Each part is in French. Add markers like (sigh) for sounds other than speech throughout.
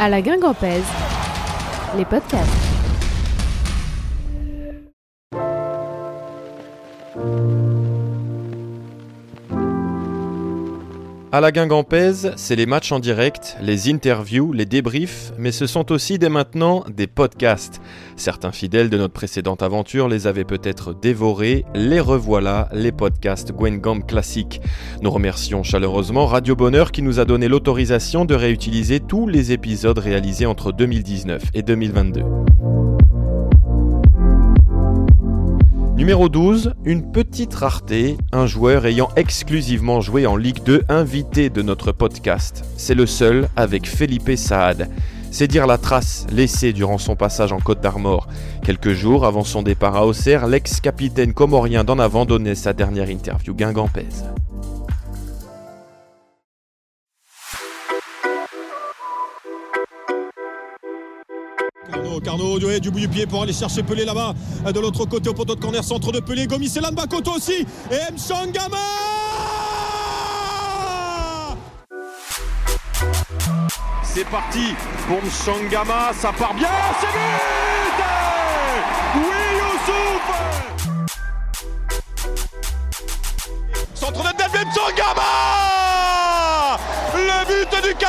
À la Guingampèse, les podcasts. À la Guingampèse, c'est les matchs en direct, les interviews, les débriefs, mais ce sont aussi dès maintenant des podcasts. Certains fidèles de notre précédente aventure les avaient peut-être dévorés, les revoilà, les podcasts Gwengam classiques. Nous remercions chaleureusement Radio Bonheur qui nous a donné l'autorisation de réutiliser tous les épisodes réalisés entre 2019 et 2022. Numéro 12, une petite rareté, un joueur ayant exclusivement joué en Ligue 2 invité de notre podcast. C'est le seul avec Felipe Saad. C'est dire la trace laissée durant son passage en Côte d'Armor. Quelques jours avant son départ à Auxerre, l'ex-capitaine comorien d'en avant donnait sa dernière interview guingampèse. Carnot, du bout du pied pour aller chercher Pelé là-bas. De l'autre côté au poteau de corner, centre de Pelé. Gomis et Bakoto aussi. Et Mchangama C'est parti pour Mchangama. Ça part bien. C'est but Oui, Youssouf Centre de tête de Mchangama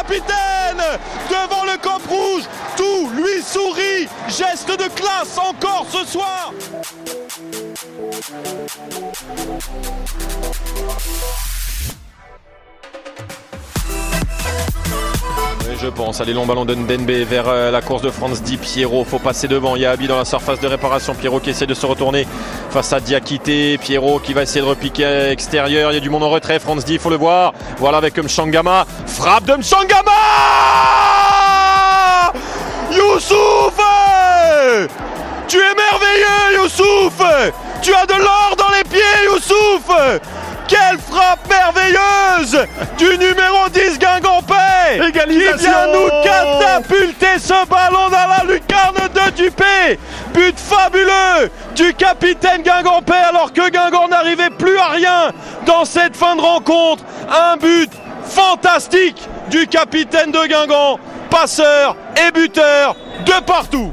capitaine devant le camp rouge. Tout lui sourit. Geste de classe encore ce soir. Je pense. Allez, long ballon de Ndenbe vers euh, la course de France Di Pierrot. Faut passer devant. Il y a Abi dans la surface de réparation. Pierrot qui essaie de se retourner face à Diakité. Pierrot qui va essayer de repiquer à extérieur. Il y a du monde en retrait. France Di, il faut le voir. Voilà avec Mchangama. Frappe de Mchangama Youssouf Tu es merveilleux, Youssouf Tu as de l'or dans les pieds, Youssouf quelle frappe merveilleuse du numéro 10 Guingampé Égalisation qui vient nous catapulter ce ballon dans la lucarne de Dupé But fabuleux du capitaine Guingampé alors que Guingamp n'arrivait plus à rien dans cette fin de rencontre. Un but fantastique du capitaine de Guingamp, passeur et buteur de partout.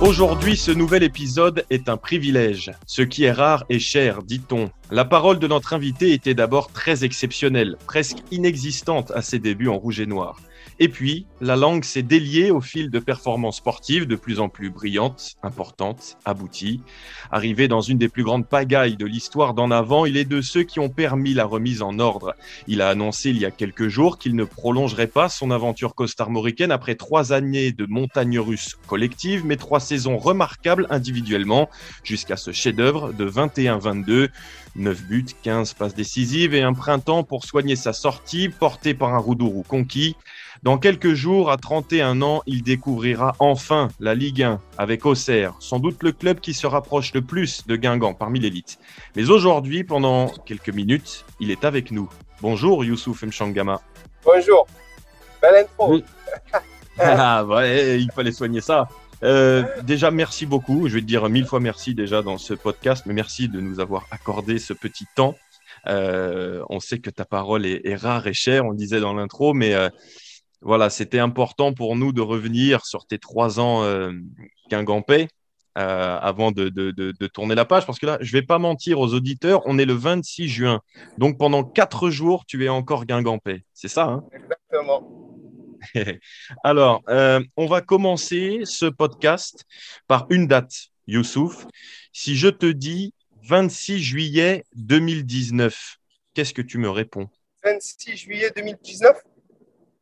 Aujourd'hui, ce nouvel épisode est un privilège. Ce qui est rare est cher, dit-on. La parole de notre invité était d'abord très exceptionnelle, presque inexistante à ses débuts en rouge et noir. Et puis, la langue s'est déliée au fil de performances sportives de plus en plus brillantes, importantes, abouties. Arrivé dans une des plus grandes pagailles de l'histoire d'en avant, il est de ceux qui ont permis la remise en ordre. Il a annoncé il y a quelques jours qu'il ne prolongerait pas son aventure costarmoricaine après trois années de montagne russe collective, mais trois saisons remarquables individuellement, jusqu'à ce chef-d'œuvre de 21-22. 9 buts, 15 passes décisives et un printemps pour soigner sa sortie, porté par un Roudourou conquis. Dans quelques jours, à 31 ans, il découvrira enfin la Ligue 1 avec Auxerre, sans doute le club qui se rapproche le plus de Guingamp parmi l'élite. Mais aujourd'hui, pendant quelques minutes, il est avec nous. Bonjour Youssouf Mchangama. Bonjour. Belle intro. Oui. (laughs) ah ouais, il fallait soigner ça. Euh, déjà, merci beaucoup. Je vais te dire mille fois merci déjà dans ce podcast, mais merci de nous avoir accordé ce petit temps. Euh, on sait que ta parole est, est, rare et chère, on le disait dans l'intro, mais euh, voilà, c'était important pour nous de revenir sur tes trois ans euh, guingampais euh, avant de, de, de, de, tourner la page, parce que là, je vais pas mentir aux auditeurs, on est le 26 juin, donc pendant quatre jours, tu es encore guingampais, c'est ça hein? Exactement. (laughs) Alors, euh, on va commencer ce podcast par une date, Youssouf. Si je te dis 26 juillet 2019, qu'est-ce que tu me réponds? 26 juillet 2019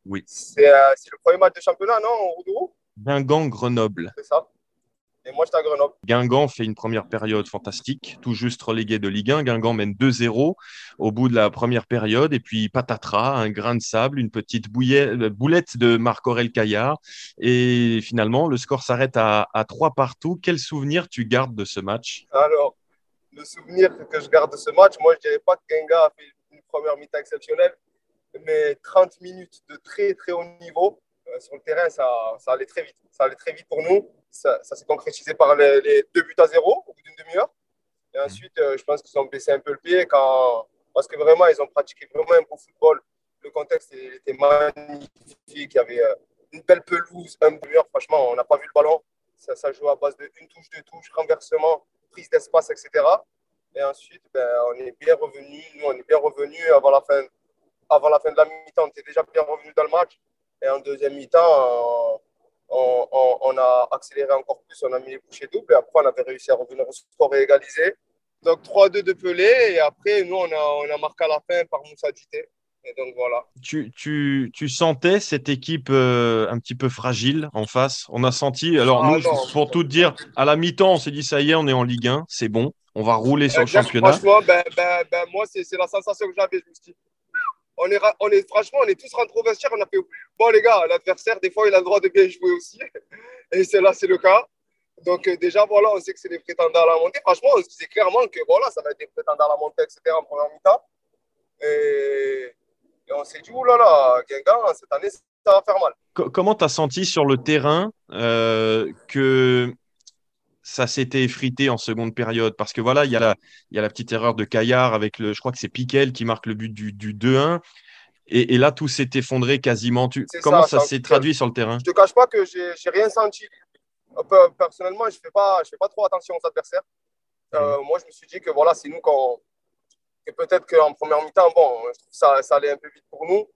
Oui. C'est euh, le premier match de championnat, non, Roudourou Guingamp-Grenoble. C'est ça. Et moi, j'étais à Grenoble. Guingamp fait une première période fantastique, tout juste relégué de Ligue 1. Guingamp mène 2-0 au bout de la première période. Et puis, patatras, un grain de sable, une petite bouillet, boulette de Marc-Aurel Caillard. Et finalement, le score s'arrête à, à 3 partout. Quel souvenir tu gardes de ce match? Alors, le souvenir que je garde de ce match, moi, je dirais pas que Guingamp a fait une première mi-temps exceptionnelle, mais 30 minutes de très, très haut niveau. Euh, sur le terrain, ça, ça allait très vite. Ça allait très vite pour nous ça, ça s'est concrétisé par les, les, deux buts à zéro au bout d'une demi-heure. Et ensuite, euh, je pense qu'ils ont baissé un peu le pied quand parce que vraiment, ils ont pratiqué vraiment un beau football. Le contexte était magnifique. Il y avait euh, une belle pelouse, un mur. Franchement, on n'a pas vu le ballon. Ça, ça joue à base de une touche, deux touches, renversement, prise d'espace, etc. Et ensuite, ben, on est bien revenu. Nous, on est bien revenu avant la fin, avant la fin de la mi-temps. On était déjà bien revenu dans le match. Et en deuxième mi-temps, on, on, on, a accéléré encore plus. On a mis les bouchées doubles. Et après, on avait réussi à revenir au score et égaliser. Donc 3-2 de Pelé. Et après, nous, on a, on a marqué à la fin par Moussa Dité. Et donc voilà. Tu, tu, tu sentais cette équipe euh, un petit peu fragile en face? On a senti. Alors, Ah nous, non. pour tout dire, à la mi-temps, on s'est dit ça y est, on est en Ligue 1, c'est bon, on va rouler sur le championnat. Franchement, ben, ben, ben, moi, c'est c'est la sensation que j'avais. Je me suis dit, on est, on est, franchement, on est tous rentrés au vestiaire. On a fait, bon, les gars, l'adversaire, des fois, il a le droit de bien jouer aussi. (laughs) Et c'est là, c'est le cas. Donc, euh, déjà, voilà, on sait que c'est des prétendants à la montée. Franchement, on se disait clairement que voilà, ça va être des prétendants à la montée, etc. en première mi-temps. Et, on s'est dit, oulala, Guingamp, cette année, ça va faire mal. Co- comment tu as senti sur le terrain euh, que ça s'était effrité en seconde période Parce que voilà, il y, a la- il y a la petite erreur de Caillard avec le, je crois que c'est Piquel qui marque le but du, du 2-1. Et, et là, tout s'est effondré quasiment. Tu, comment ça, s'est traduit sur le terrain? Je te cache pas que j'ai rien senti. Euh, pe- Personnellement, je fais pas, je fais pas trop attention aux adversaires. Euh, Moi, je me suis dit que voilà, c'est nous qu'on, que peut-être qu'en première mi-temps, bon, je trouve que ça, ça allait un peu vite pour nous,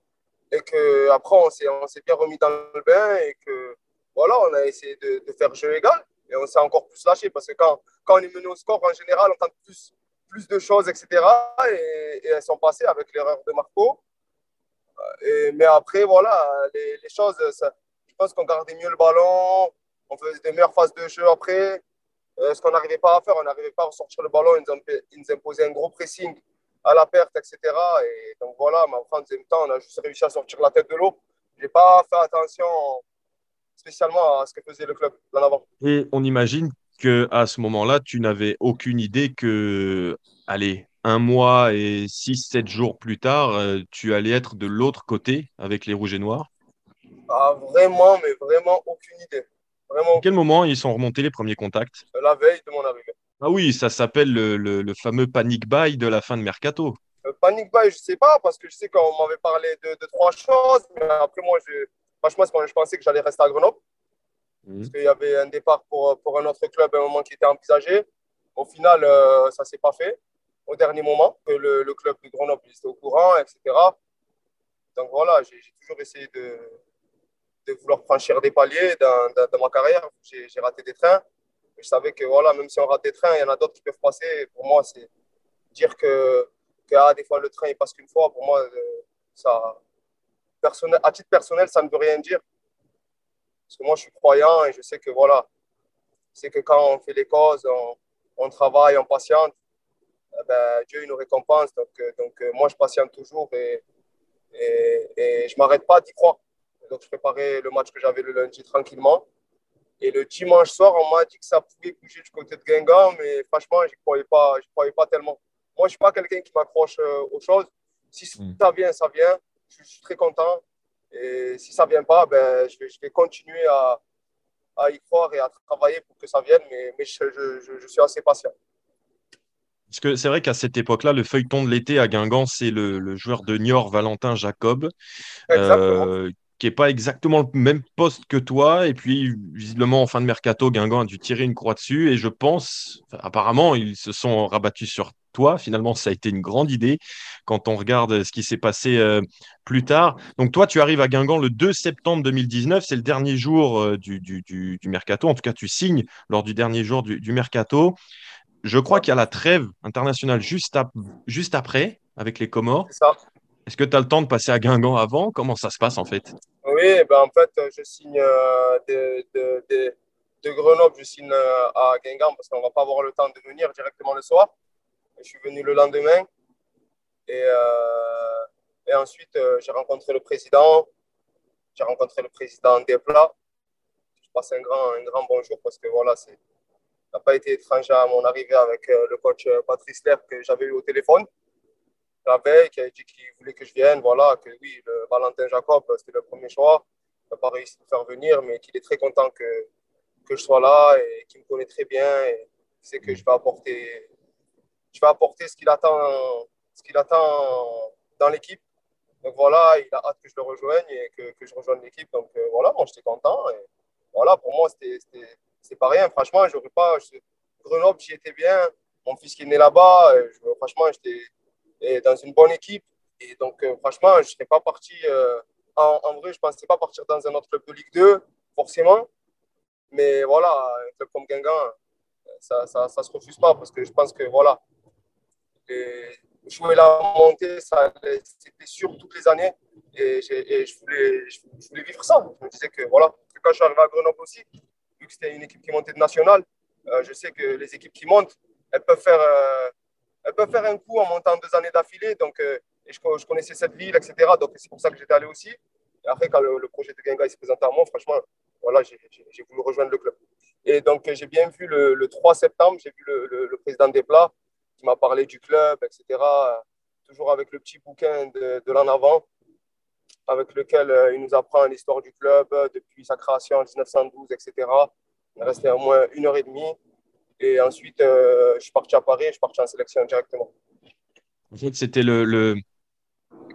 et que après, on s'est, on s'est bien remis dans le bain, et que voilà, on a essayé de, de faire jeu égal, et on s'est encore plus lâché parce que quand, quand on est mené au score, en général, on tente plus, plus de choses, etc. Et, elles sont passées avec l'erreur de Marco. Et- mais après, voilà, les, les choses, je pense qu'on gardait mieux le ballon, on faisait des meilleures phases de jeu après. Euh, ce qu'on n'arrivait pas à faire, on n'arrivait pas à ressortir le ballon, ils nous, imposaient un gros pressing à la perte, etc. Et donc voilà, mais en deuxième temps, on a juste réussi à sortir la tête de l'eau. Je n'ai pas fait attention spécialement à ce que faisait le club là avant. Et on imagine que à ce moment-là, tu n'avais aucune idée que, allez, un mois et six, sept jours plus tard, euh, tu allais être de l'autre côté avec les Rouges et Noirs? Ah, vraiment, mais vraiment aucune idée. Vraiment À quel moment ils sont remontés les premiers contacts? La veille de mon arrivée. Ah oui, ça s'appelle le, le- le fameux panic buy de la fin de mercato. Euh, Panic buy, je sais pas, parce que je sais qu'on m'avait parlé de, de trois choses, mais après, moi, je, franchement, je pensais que j'allais rester à Grenoble. Mhm. parce qu'il y avait un départ pour, pour un autre club à un moment qui était envisagé. Au final, euh, ça ne s'est pas fait au dernier moment. que Le, le club de Grenoble était au courant, etc. Donc voilà, j'ai toujours essayé de, de vouloir franchir des paliers dans, dans- dans ma carrière. J'ai raté des trains. Je savais que voilà, même si on rate des trains, il y en a d'autres qui peuvent passer. Pour moi, c'est dire que, que ah, des fois le train il passe qu'une fois. Pour moi, euh, ça, personnel, à titre personnel, ça ne veut rien dire. Parce que moi, je suis croyant et je sais que voilà, c'est que quand on fait les causes, on, on travaille, on patiente, eh ben, Dieu il nous récompense. Donc, euh, donc euh, moi, je patiente toujours et, et, et je ne m'arrête pas d'y croire. Donc, je préparais le match que j'avais le lundi tranquillement. Et le dimanche soir, on m'a dit que ça pouvait bouger du côté de Guingamp, mais franchement, je n'y croyais, pas- croyais pas tellement. Moi, je ne suis pas quelqu'un qui m'accroche euh, aux choses. Si Mm. ça vient, ça vient. Je, suis très content. Et si ça ne vient pas, ben, je, vais, je vais continuer à, à y croire et à travailler pour que ça vienne, mais, mais je, je- je- je suis assez patient. Parce que c'est vrai qu'à cette époque-là, le feuilleton de l'été à Guingamp, c'est le, le joueur de Niort, Valentin Jacob, euh, qui n'est pas exactement le même poste que toi. Et puis, visiblement, en fin de mercato, Guingamp a dû tirer une croix dessus. Et je pense, apparemment, ils se sont rabattus sur toi. Finalement, ça a été une grande idée quand on regarde ce qui s'est passé euh, plus tard. Donc, toi, tu arrives à Guingamp le 2 septembre 2019. C'est le dernier jour euh, du, du- du- du mercato. En tout cas, tu signes lors du dernier jour du, mercato. Je crois qu'il y a la trêve internationale juste, ap- juste après avec les Comores. C'est ça. Est-ce que tu as le temps de passer à Guingamp avant? Comment ça se passe en fait? Oui, ben en fait, je signe euh, de, de, de, de Grenoble, je signe euh, à Guingamp parce qu'on ne va pas avoir le temps de venir directement le soir. Je suis venu le lendemain. Et, euh, ensuite, euh, j'ai rencontré le président. J'ai rencontré le président Desplat. Je passe un grand, un grand bonjour parce que voilà, c'est n'a pas été étranger à mon arrivée avec euh, le coach Patrice Ler que j'avais eu au téléphone la veille, qui a dit qu'il voulait que je vienne, voilà, que oui, le Valentin Jacob, c'était le premier choix. Il n'a pas réussi à me faire venir, mais qu'il est très content que, que je sois là et qu'il me connaît très bien et qu'il sait que je vais apporter, je vais apporter ce qu'il attend ce attend dans l'équipe. Donc voilà, il a hâte que je le rejoigne et que, que je rejoigne l'équipe. Donc euh, voilà, moi j'étais content. Et voilà, pour moi, c'était pas rien. Franchement, j'aurais pas. Grenoble, j'y étais bien. Mon fils qui est né là-bas, franchement, j'étais dans une bonne équipe. Et donc, euh, franchement, je ne serais pas parti. Euh, en, en, vrai, je ne pensais pas partir dans un autre club de Ligue 2, forcément. Mais voilà, un club comme Guingamp, ça ne se refuse pas parce que je pense que voilà, jouer la montée, c'était sûr toutes les années. Et, je, voulais, je, voulais, vivre ça. Je me disais que voilà, quand je suis arrivé à Grenoble aussi, vu que c'était une équipe qui montait de national, euh, je sais que les équipes qui montent, elles peuvent faire, euh, elles peuvent faire un coup en montant deux années d'affilée. Donc, euh, et je, connaissais cette ville, etc. Donc, c'est pour ça que j'étais allé aussi. Et après, quand le, projet de Genga s'est présenté à moi, franchement, voilà, j'ai voulu rejoindre le club. Et donc, j'ai bien vu le, le 3 septembre, j'ai vu le, le, président des plats qui m'a parlé du club, etc. Toujours avec le petit bouquin de, de l'en avant, avec lequel il nous apprend l'histoire du club depuis sa création en 1912, etc. Il est resté au moins une heure et demie. Et ensuite, je suis parti à Paris et je suis parti en sélection directement. En fait, c'était le, le,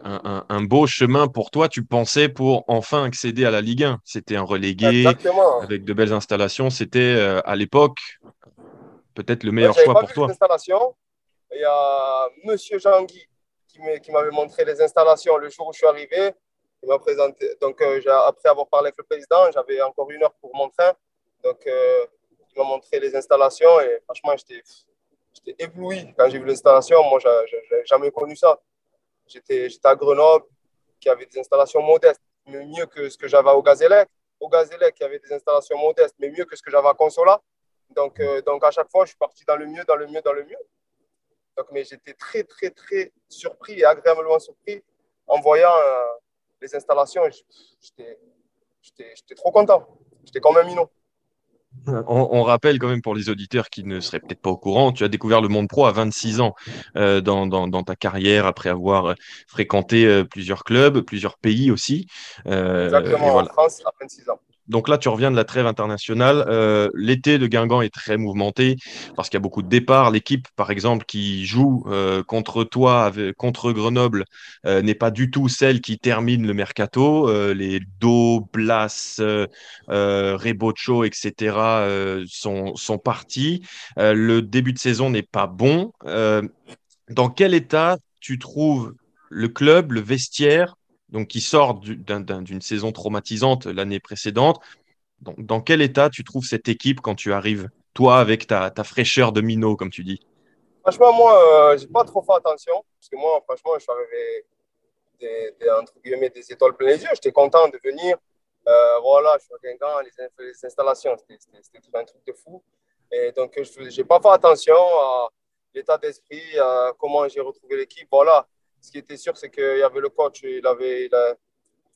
un, beau chemin pour toi, tu pensais, pour enfin accéder à la Ligue 1. C'était un relégué avec de belles installations. C'était euh, à l'époque peut-être le meilleur choix pour toi. Il y a Monsieur Jean-Guy qui m'avait montré les installations le jour où je suis arrivé. Il m'a présenté. Donc, euh, après avoir parlé avec le président, j'avais encore une heure pour mon train. Donc, euh, il m'a montré les installations et franchement, j'étais ébloui quand j'ai vu l'installation. Moi, je n'avais jamais connu ça. J'étais à Grenoble, qui avait des installations modestes, mais mieux que ce que j'avais au Gazélec. Au Gazélec, qui avait des installations modestes, mais mieux que ce que j'avais à Consola. Donc, euh, donc, à chaque fois, je suis parti dans le mieux, dans le mieux, dans le mieux. Donc, mais j'étais très, très, très surpris et agréablement surpris en voyant euh, les installations. J'étais trop content. J'étais comme un minot. (laughs) On, rappelle quand même pour les auditeurs qui ne seraient peut-être pas au courant, tu as découvert le monde pro à 26 ans euh, dans, dans, ta carrière après avoir fréquenté euh, plusieurs clubs, plusieurs pays aussi. Exactement, en France à 26 ans. Donc là, tu reviens de la trêve internationale. Euh, l'été de Guingamp est très mouvementé parce qu'il y a beaucoup de départs. L'équipe, par exemple, qui joue euh, contre toi, contre Grenoble, euh, n'est pas du tout celle qui termine le mercato. les Do, Blas, Rebocho, etc. sont, sont partis. le début de saison n'est pas bon. dans quel état tu trouves le club, le vestiaire donc qui sort d'une saison traumatisante l'année précédente. dans quel état tu trouves cette équipe quand tu arrives, toi, avec ta, fraîcheur de minot, comme tu dis? Franchement, moi, euh, je n'ai pas trop fait attention. Parce que moi, franchement, je suis arrivé des, entre guillemets, des étoiles plein les yeux. J'étais content de venir. Euh, voilà, je suis à Guingamp, les, les installations, c'était un truc de fou. Et donc, je n'ai pas fait attention à l'état d'esprit, à comment j'ai retrouvé l'équipe. Voilà, ce qui était sûr, c'est qu'il y avait le coach il avait,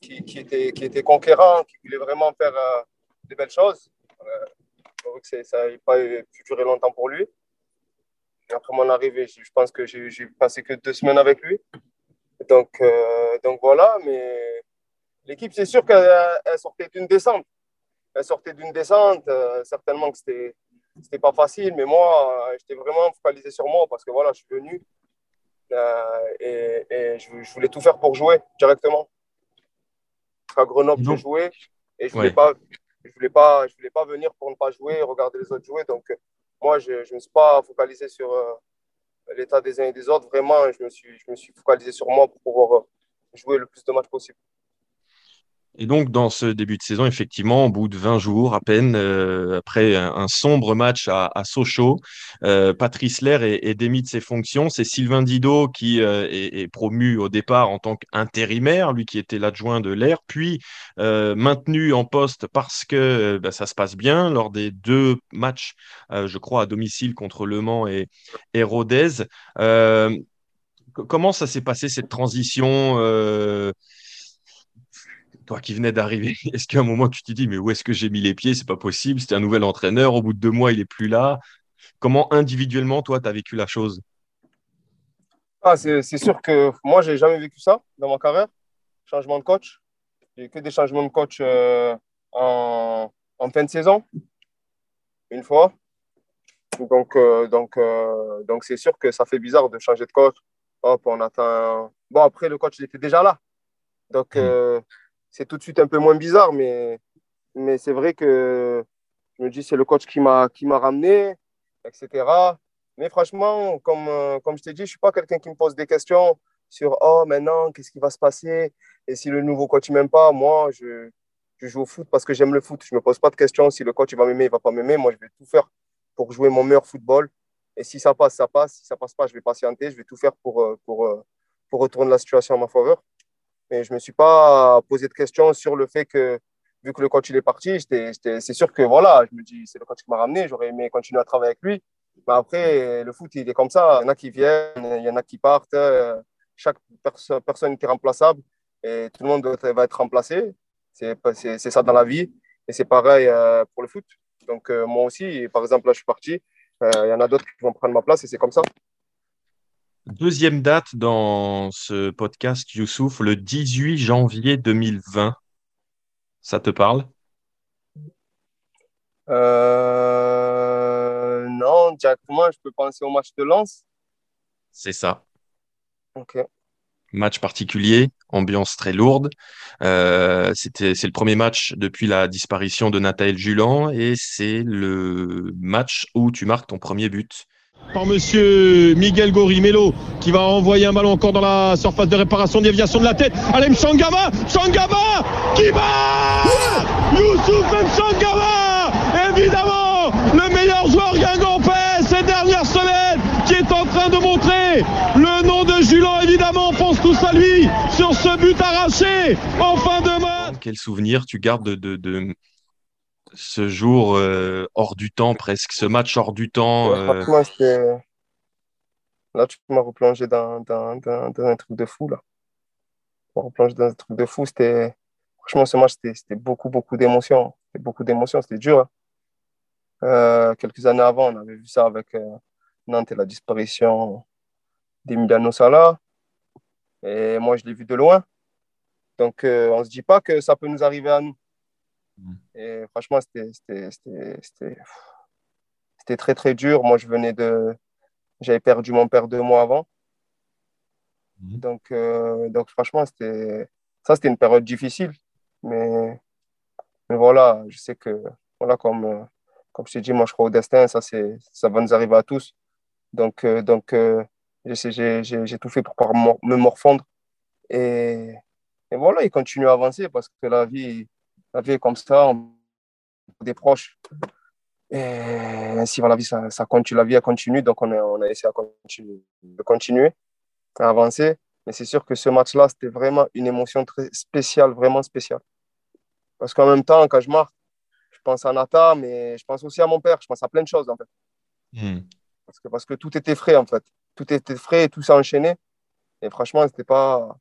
qui, qui, était, qui était conquérant, qui voulait vraiment faire euh, des belles choses. Euh, que ça n'a pas pu durer longtemps pour lui. après mon arrivée, je pense que j'ai passé que deux semaines avec lui. Donc, euh, donc voilà, mais l'équipe, c'est sûr qu'elle sortait d'une descente. Elle sortait d'une descente. certainement que c'était c'était pas facile, mais moi, j'étais vraiment focalisé sur moi parce que voilà, je suis venu et, je, voulais tout faire pour jouer directement. À Grenoble, je jouais et je ne voulais, pas, je voulais, pas, je voulais pas venir pour ne pas jouer et regarder les autres jouer. Donc, moi, je ne me suis pas focalisé sur euh, l'état des uns et des autres. Vraiment, je me suis, je me suis focalisé sur moi pour pouvoir euh, jouer le plus de matchs possible. Et donc, dans ce début de saison, effectivement, au bout de 20 jours à peine, euh, après un, sombre match à, à Sochaux, euh, Patrice Lair est, est, démis de ses fonctions. C'est Sylvain Didot qui euh, est, promu au départ en tant qu'intérimaire, lui qui était l'adjoint de Lair, puis maintenu en poste parce que bah, ça se passe bien lors des deux matchs, je crois, à domicile contre Le Mans et, et Rodez. comment ça s'est passé cette transition toi qui venais d'arriver, (laughs) est-ce qu'à un moment tu t'es dit, mais où est-ce que j'ai mis les pieds? C'est pas possible, c'était un nouvel entraîneur, au bout de deux mois, il n'est plus là. Comment individuellement, toi, tu as vécu la chose? Ah, C'est sûr que moi, j'ai jamais vécu ça dans ma carrière. Changement de coach. J'ai que des changements de coach euh, en, en, fin de saison, une fois. Donc, euh, donc, euh, donc c'est sûr que ça fait bizarre de changer de coach hop, on attend. Bon, après, le coach, il était déjà là. Donc, euh, c'est tout de suite un peu moins bizarre, mais, mais c'est vrai que je me dis, c'est le coach qui m'a ramené, etc. Mais franchement, comme, euh, comme je t'ai dit, je ne suis pas quelqu'un qui me pose des questions sur Oh, maintenant, qu'est-ce qui va se passer? Et si le nouveau coach m'aime pas, moi, je, je, joue au foot parce que j'aime le foot. Je ne me pose pas de questions si le coach il va m'aimer, il ne va pas m'aimer. Moi, je vais tout faire pour jouer mon meilleur football. Et si ça passe, ça passe. Si ça passe pas, je vais patienter. Je vais tout faire pour, euh, pour, euh, pour retourner la situation à ma faveur. Mais je ne me suis pas posé de questions sur le fait que, vu que le coach il est parti, c'est sûr que voilà, je me dis, c'est le coach qui m'a ramené. J'aurais aimé continuer à travailler avec lui. Mais après, le foot, il est comme ça. Il y en a qui viennent, il y en a qui partent. Euh, chaque personne est irremplaçable et tout le monde va être remplacé. C'est ça dans la vie. Et c'est pareil pour le foot. Donc, moi aussi, par exemple, là, je suis parti. Il euh, y en a d'autres qui vont prendre ma place et c'est comme ça. Deuxième date dans ce podcast, Youssouf, le 18 janvier 2020. Ça te parle? Euh... Non, directement, je peux penser au match de Lens. C'est ça. Ok. Match particulier, ambiance très lourde. Euh, c'était, c'est le premier match depuis la disparition de Nathalie Julan et c'est le match où tu marques ton premier but. Par monsieur Miguel Gorimelo qui va envoyer un ballon encore dans la surface de réparation, déviation de la tête. Allez, Mchangama Mchangama qui va Youssouf Mchangama Évidemment, le meilleur joueur guingampais ces dernières semaines qui est en train de montrer le nom de Julan, évidemment, on pense tous à lui sur ce but arraché en fin de match. Quel souvenir tu gardes de, ce jour euh, hors du temps, presque, ce match hors du temps euh... Là, tu m'as replongé dans, dans, dans, un truc de fou. Là. Tu m'as replongé dans un truc de fou. C'était... Franchement, ce match, c'était beaucoup, beaucoup d'émotions. C'était beaucoup d'émotions, c'était dur. Hein. Euh, quelques années avant, on avait vu ça avec Nantes et la disparition d'Emiliano Sala. Et moi, je l'ai vu de loin. Donc, on ne se dit pas que ça peut nous arriver à nous. Mm. Et franchement, c'était très, très dur. Moi, je venais de. J'avais perdu mon père deux mois avant. Mm. Donc, euh, donc, franchement, ça, c'était une période difficile. Mais, mais voilà, je sais que, voilà, comme, comme je t'ai dit, moi, je crois au destin. Ça, ça va nous arriver à tous. Donc, euh, donc j'ai tout fait pour me morfondre. Et, et, voilà, il continue à avancer parce que la vie, la vie est comme ça, on des proches. Et ainsi, voilà, la vie, ça, ça, continue, la vie continue, donc on a, on a essayé à continuer, de continuer à avancer. Mais c'est sûr que ce match-là, c'était vraiment une émotion très spéciale, vraiment spéciale. Parce qu'en même temps, quand je marque, je pense à Nata, mais je pense aussi à mon père, je pense à plein de choses, en fait. Hmm. Parce, que, parce que tout était frais, en fait tout était frais et tout s'est enchaîné. Et franchement, c'était pas.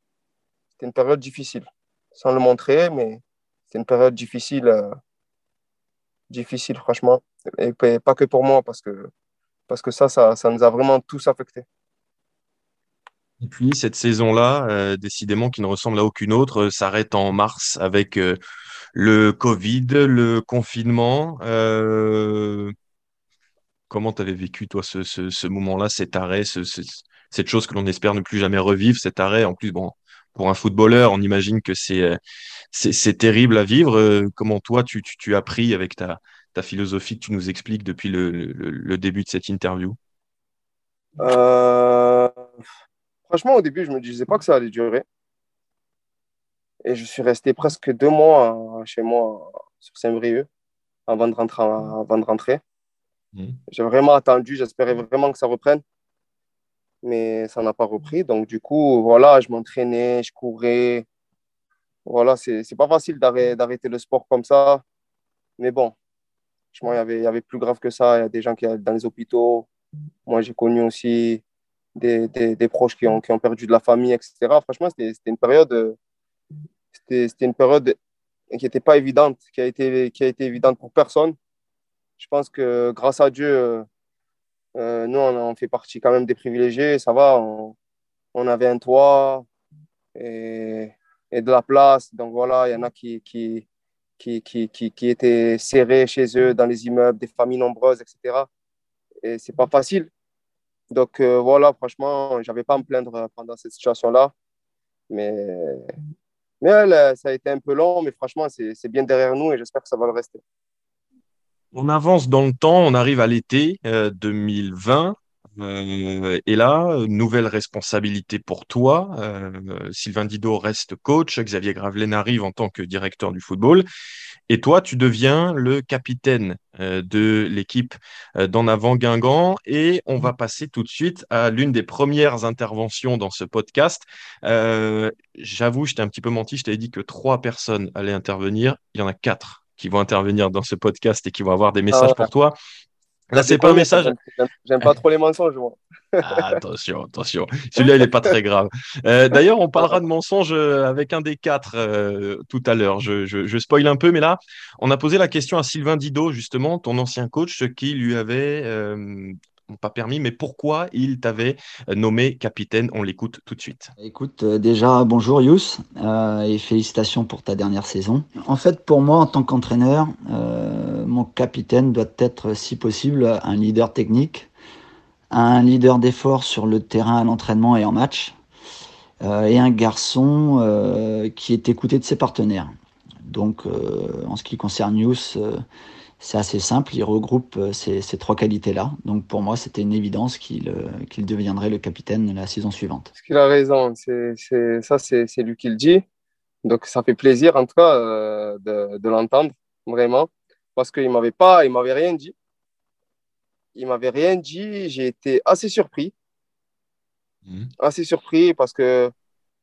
C'était une période difficile. Sans le montrer, mais c'était une période difficile. Euh, difficile, franchement. Et pas que pour moi, parce que, parce que ça, ça, ça nous a vraiment tous affectés. Et puis, cette saison-là, euh, décidément, qui ne ressemble à aucune autre, euh, s'arrête en mars avec le Covid, le confinement. Comment tu avais vécu, toi, ce, ce, moment-là, cet arrêt, ce, cette chose que l'on espère ne plus jamais revivre, cet arrêt? En plus, bon, pour un footballeur, on imagine que c'est, euh, c'est, terrible à vivre. Euh, comment toi, tu, tu, as pris avec ta, ta philosophie que tu nous expliques depuis le, le, début de cette interview? Euh, Franchement, au début, je ne me disais pas que ça allait durer. Et je suis resté presque deux mois chez moi sur Saint-Brieuc avant de rentrer. Avant de rentrer. Mmh. J'ai vraiment attendu, j'espérais vraiment que ça reprenne. Mais ça n'a pas repris. Donc, du coup, voilà, je m'entraînais, je courais. Voilà, c'est pas facile d'arrêter le sport comme ça. Mais bon, il y avait, y avait plus grave que ça. Il y a des gens qui sont dans les hôpitaux. Moi, j'ai connu aussi des, des, des, proches qui ont, qui ont perdu de la famille, etc. Franchement, c'était une période, c'était une période qui n'était pas évidente, qui a, été, qui a été évidente pour personne je pense que grâce à Dieu, euh, euh, nous, on, fait partie quand même des privilégiés. Ça va, on, avait un toit et, de la place. Donc voilà, il y en a qui, qui, qui, étaient serrés chez eux dans les immeubles, des familles nombreuses, etc. Et c'est pas facile. Donc voilà, franchement, je n'avais pas à me plaindre pendant cette situation-là. Mais, mais ça a été un peu long, mais franchement, c'est bien derrière nous et j'espère que ça va le rester. On avance dans le temps, on arrive à l'été 2020. Euh, et là, nouvelle responsabilité pour toi. Euh, Sylvain Didot reste coach, Xavier Gravelaine arrive en tant que directeur du football. Et toi, tu deviens le capitaine euh, de l'équipe d'en avant Guingamp. Et on va passer tout de suite à l'une des premières interventions dans ce podcast. J'avoue, je t'ai un petit peu menti, je t'avais dit que trois personnes allaient intervenir. Il y en a quatre qui vont intervenir dans ce podcast et qui vont avoir des messages ah pour toi. Là, c'est pas un message. J'aime pas trop les mensonges, moi. (laughs) Ah, attention, attention. Celui-là, il n'est pas très grave. Euh, d'ailleurs, on parlera de mensonges euh, avec un des quatre euh, tout à l'heure. Je, je, je, spoil un peu, mais là, on a posé la question à Sylvain Didot, justement, ton ancien coach, ce qui lui avait pas permis, mais pourquoi il t'avait nommé capitaine? On l'écoute tout de suite. Écoute, déjà, bonjour Yous, et félicitations pour ta dernière saison. En fait, pour moi, en tant qu'entraîneur, mon capitaine doit être, si possible, un leader technique, un leader d'effort sur le terrain à l'entraînement et en match, euh, et un garçon euh, qui est écouté de ses partenaires. Donc, euh, en ce qui concerne News, c'est assez simple, il regroupe ces, trois qualités-là. Donc, pour moi, c'était une évidence qu'il deviendrait le capitaine la saison suivante. Ce qu'il a raison, c'est ça, c'est lui qui le dit. Donc, ça fait plaisir, en tout cas, de, de l'entendre, vraiment parce qu'il ne m'avait pas, il m'avait rien dit. Il m'avait rien dit. J'ai été assez surpris. Mhm. Assez surpris parce que,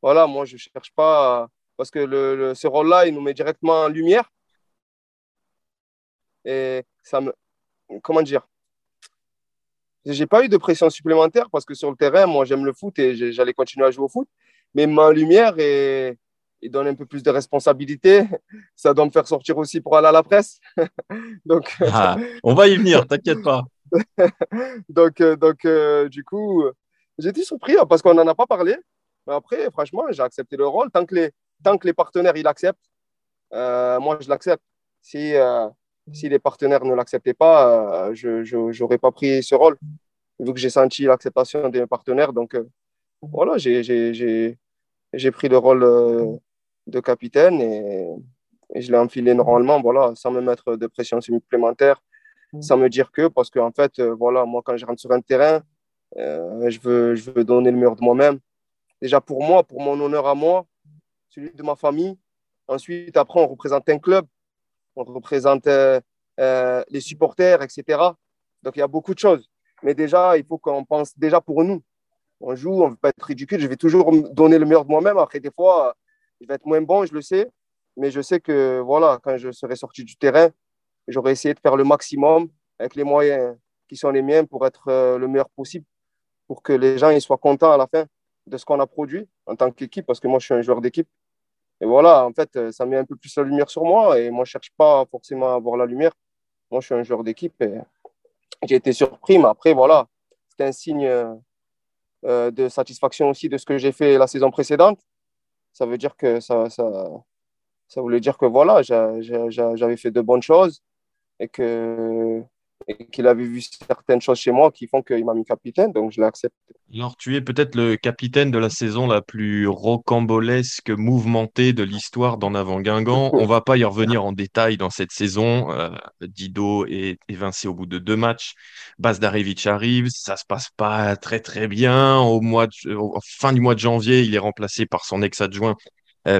voilà, moi, je ne cherche pas. Parce que le, ce rôle-là, il nous met directement en lumière. Et ça me. Comment dire? J'ai pas eu de pression supplémentaire parce que sur le terrain, moi, j'aime le foot et j'allais continuer à jouer au foot. Mais ma lumière est il donne un peu plus de responsabilité. (laughs) Ça doit me faire sortir aussi pour aller à la presse. (laughs) donc, ah, on va y venir, t'inquiète pas. (laughs) donc, euh, donc euh, du coup, été surpris hein, parce qu'on n'en a pas parlé. Mais après, franchement, j'ai accepté le rôle. Tant que les, tant que les partenaires ils l'acceptent, euh, moi, je l'accepte. Si, si les partenaires ne l'acceptaient pas, je n'aurais pas pris ce rôle, vu que j'ai senti l'acceptation des partenaires. Donc, voilà, j'ai pris le rôle de capitaine et, je l'ai enfilé normalement, voilà, sans me mettre de pression supplémentaire, mm. sans me dire que, parce qu'en fait, euh, voilà, moi, quand je rentre sur un terrain, euh, je, veux, je veux donner le meilleur de moi-même. Déjà pour moi, pour mon honneur à moi, celui de ma famille. Ensuite, après, on représente un club, on représente euh, les supporters, etc. Donc, il y a beaucoup de choses. Mais déjà, il faut qu'on pense déjà pour nous. On joue, on ne veut pas être ridicule. Je vais toujours donner le meilleur de moi-même. Après, des fois, il va être moins bon, je le sais. Mais je sais que voilà, quand je serai sorti du terrain, j'aurai essayé de faire le maximum avec les moyens qui sont les miens pour être euh, le meilleur possible, pour que les gens ils soient contents à la fin de ce qu'on a produit en tant qu'équipe, parce que moi, je suis un joueur d'équipe. Et voilà, en fait, ça met un peu plus la lumière sur moi et moi, je ne cherche pas forcément à avoir la lumière. Moi, je suis un joueur d'équipe et j'ai été surpris, mais après, voilà, c'est un signe euh, de satisfaction aussi de ce que j'ai fait la saison précédente ça veut dire que ça, ça, ça voulait dire que voilà, j'avais fait de bonnes choses et que et qu'il avait vu certaines choses chez moi qui font qu'il m'a mis capitaine, donc je l'ai accepté. Alors, tu es peut-être le capitaine de la saison la plus rocambolesque, mouvementée de l'histoire d'en avant Guingamp. (laughs) On va pas y revenir en détail dans cette saison. Euh, Dido est évincé au bout de deux matchs. Bazdarevic arrive, ça se passe pas très très bien. Au mois fin du mois de janvier, il est remplacé par son ex-adjoint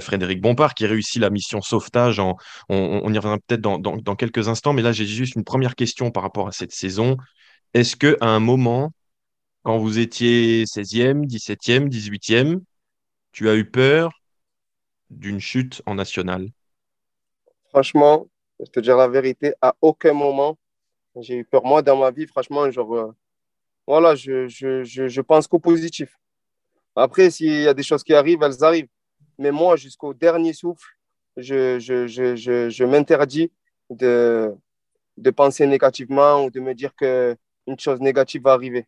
Frédéric Bompard qui réussit la mission sauvetage. on, y reviendra peut-être dans, quelques instants, mais là j'ai juste une première question par rapport à cette saison. Est-ce que à un moment, quand vous étiez 16e, 17e, 18e, tu as eu peur d'une chute en national? Franchement, je te dire la vérité, à aucun moment j'ai eu peur. Moi, dans ma vie, franchement, genre, euh, voilà, je pense qu'au positif. Après, s'il y a des choses qui arrivent, elles arrivent. Mais moi, jusqu'au dernier souffle, je, je, je, je m'interdis de, de penser négativement ou de me dire qu'une chose négative va arriver.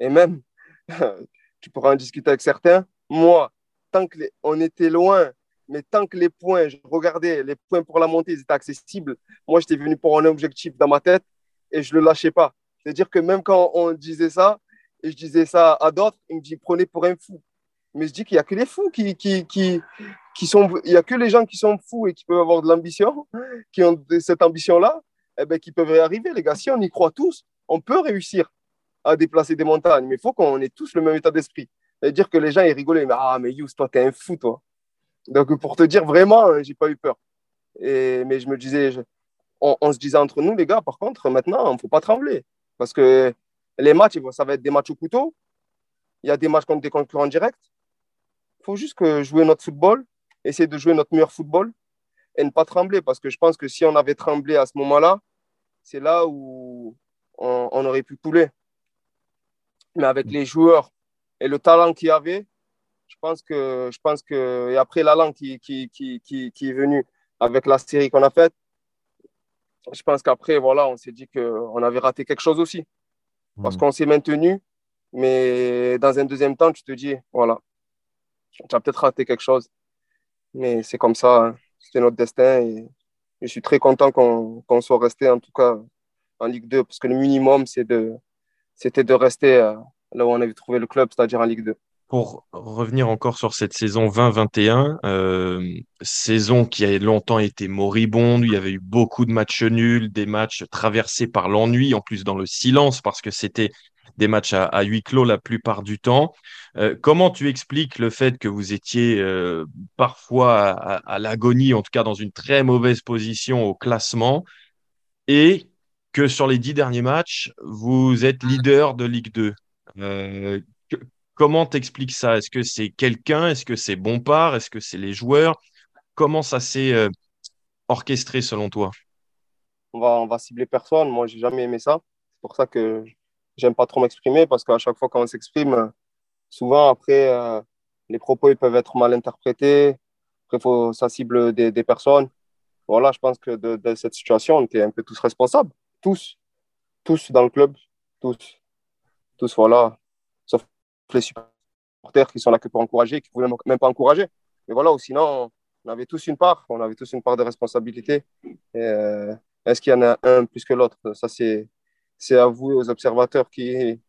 Et même, (laughs) tu pourras en discuter avec certains, moi, tant qu'on était loin, mais tant que les points, je regardais, les points pour la montée, ils étaient accessibles, moi, j'étais venu pour un objectif dans ma tête et je ne le lâchais pas. C'est-à-dire que même quand on disait ça, et je disais ça à d'autres, ils me disent prenez pour un fou. Mais je dis qu'il n'y a que les fous qui, qui, qui, qui sont. Il n'y a que les gens qui sont fous et qui peuvent avoir de l'ambition, qui ont cette ambition-là, eh ben, qui peuvent y arriver. Les gars, si on y croit tous, on peut réussir à déplacer des montagnes. Mais il faut qu'on ait tous le même état d'esprit. C'est-à-dire que les gens, ils rigolaient. Mais, ah, mais Yous, toi, t'es un fou, toi. Donc, pour te dire vraiment, euh, j'ai pas eu peur. Et, mais je me disais, on, on, se disait entre nous, les gars, par contre, maintenant, il ne faut pas trembler. Parce que les matchs, ça va être des matchs au couteau. Il y a des matchs contre des concurrents directs. Il faut juste que jouer notre football, essayer de jouer notre meilleur football et ne pas trembler. Parce que je pense que si on avait tremblé à ce moment-là, c'est là où on, on, aurait pu couler. Mais avec les joueurs et le talent qu'il y avait, je pense que, je pense que et après l'allant qui, qui, qui, qui, qui est venu avec la série qu'on a faite, je pense qu'après, voilà, on s'est dit qu'on avait raté quelque chose aussi. Parce mmh. qu'on s'est maintenu, mais dans un deuxième temps, tu te dis, voilà, tu as peut-être raté quelque chose. Mais c'est comme ça, hein. c'était notre destin. Et je suis très content qu'on qu soit resté, en tout cas, en Ligue 2, parce que le minimum, c'était de, rester euh, là où on avait trouvé le club, c'est-à-dire en Ligue 2 pour revenir encore sur cette saison 2021, euh, saison qui a longtemps été moribonde, il y avait eu beaucoup de matchs nuls, des matchs traversés par l'ennui, en plus dans le silence, parce que c'était des matchs à, à, huis clos la plupart du temps. Euh, comment tu expliques le fait que vous étiez euh, parfois à, à l'agonie, en tout cas dans une très mauvaise position au classement, et que sur les dix derniers matchs, vous êtes leader de Ligue 2 euh, Comment t'expliques ça? Est-ce que c'est quelqu'un? Est-ce que c'est Bompard Est-ce que c'est les joueurs? Comment ça s'est euh, orchestré selon toi? On va, on va cibler personne. Moi, j'ai jamais aimé ça. C'est pour ça que j'aime pas trop m'exprimer parce qu'à chaque fois qu'on s'exprime, souvent après, euh, les propos ils peuvent être mal interprétés. Après, faut, ça cible des, personnes. Voilà, je pense que de, cette situation, on était un peu tous responsables. Tous. Tous dans le club. Tous. Tous, voilà les supporters qui sont là que pour encourager, qui ne voulaient même pas encourager. Mais voilà, ou sinon, on avait tous une part, on avait tous une part de responsabilité. Euh, Est-ce qu'il y en a un plus que l'autre? Ça, c'est à vous, aux observateurs, qui,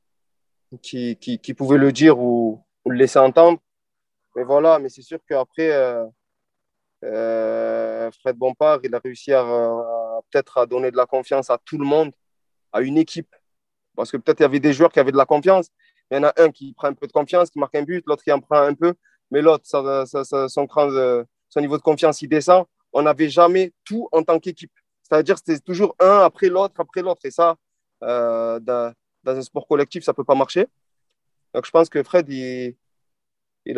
qui, qui, pouvaient le dire ou, le laisser entendre. Mais voilà, mais c'est sûr qu'après, euh, euh, Fred Bompard, il a réussi à, à peut-être à donner de la confiance à tout le monde, à une équipe. Parce que peut-être il y avait des joueurs qui avaient de la confiance, il y en a un qui prend un peu de confiance, qui marque un but, l'autre qui en prend un peu, mais l'autre, son, son niveau de confiance, il descend. On n'avait jamais tout en tant qu'équipe. C'est-à-dire c'était toujours un après l'autre, après l'autre. Et ça, euh, dans, un sport collectif, ça ne peut pas marcher. Donc je pense que Fred, il,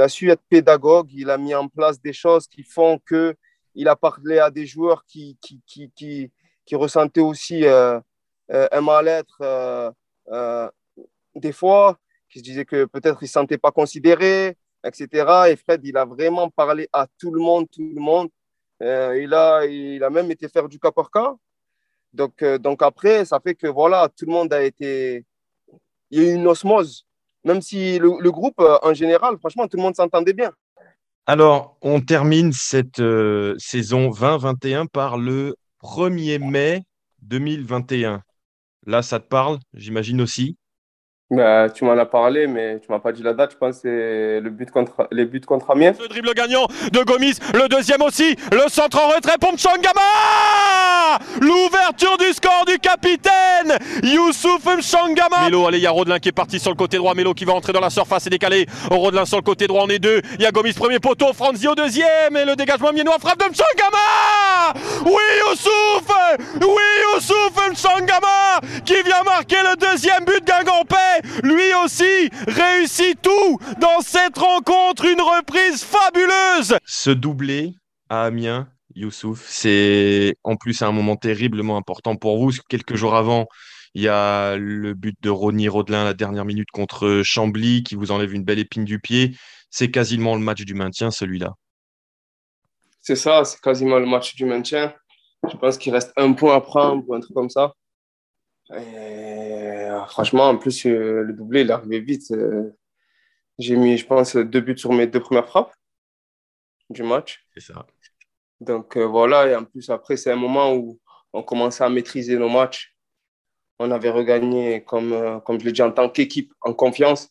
a su être pédagogue, il a mis en place des choses qui font que il a parlé à des joueurs qui, qui, qui, qui, qui ressentaient aussi euh, euh, un mal-être des fois qui se disait que peut-être il ne se sentait pas considéré, etc. Et Fred, il a vraiment parlé à tout le monde, tout le monde. Euh, il, il a même été faire du cas par cas. Donc, euh, donc après, ça fait que voilà, tout le monde a été. Il y a eu une osmose. Même si le, le groupe, euh, en général, franchement, tout le monde s'entendait bien. Alors, on termine cette euh, saison 2021 par le 1er mai 2021. Là, ça te parle, j'imagine aussi? Bah, tu m'en as parlé, mais tu m'as pas dit la date. Je pense que c'est le but contre les buts contre Amiens. Le dribble gagnant de Gomis, le deuxième aussi. Le centre en retrait pour Mchangama L'ouverture du score du capitaine Youssouf Mchangama. Melo, allez, il y a Rodelin qui est parti sur le côté droit. Melo qui va entrer dans la surface et décalé. Rodelin sur le côté droit, on est deux. Il y a Gomis premier poteau, Franzi au deuxième et le dégagement miennois frappe de Mchangama. Oui, Youssouf Oui, Youssouf Mchangama qui vient marquer le deuxième but Guingampais lui aussi réussit tout dans cette rencontre, une reprise fabuleuse. Ce doublé à Amiens, Youssouf, c'est en plus un moment terriblement important pour vous. Quelques jours avant, il y a le but de Ronny Rodelin à la dernière minute contre Chambly qui vous enlève une belle épine du pied. C'est quasiment le match du maintien, celui-là. C'est ça, c'est quasiment le match du maintien. Je pense qu'il reste un point à prendre ou un truc comme ça. Et, franchement, en plus, euh, le doublé, il est arrivé vite. Euh, j'ai mis, je pense, deux buts sur mes deux premières frappes du match. C'est ça. Donc euh, voilà, et en plus, après, c'est un moment où on commençait à maîtriser nos matchs. on avait regagné, comme, comme je l'ai dit, en tant qu'équipe, en confiance.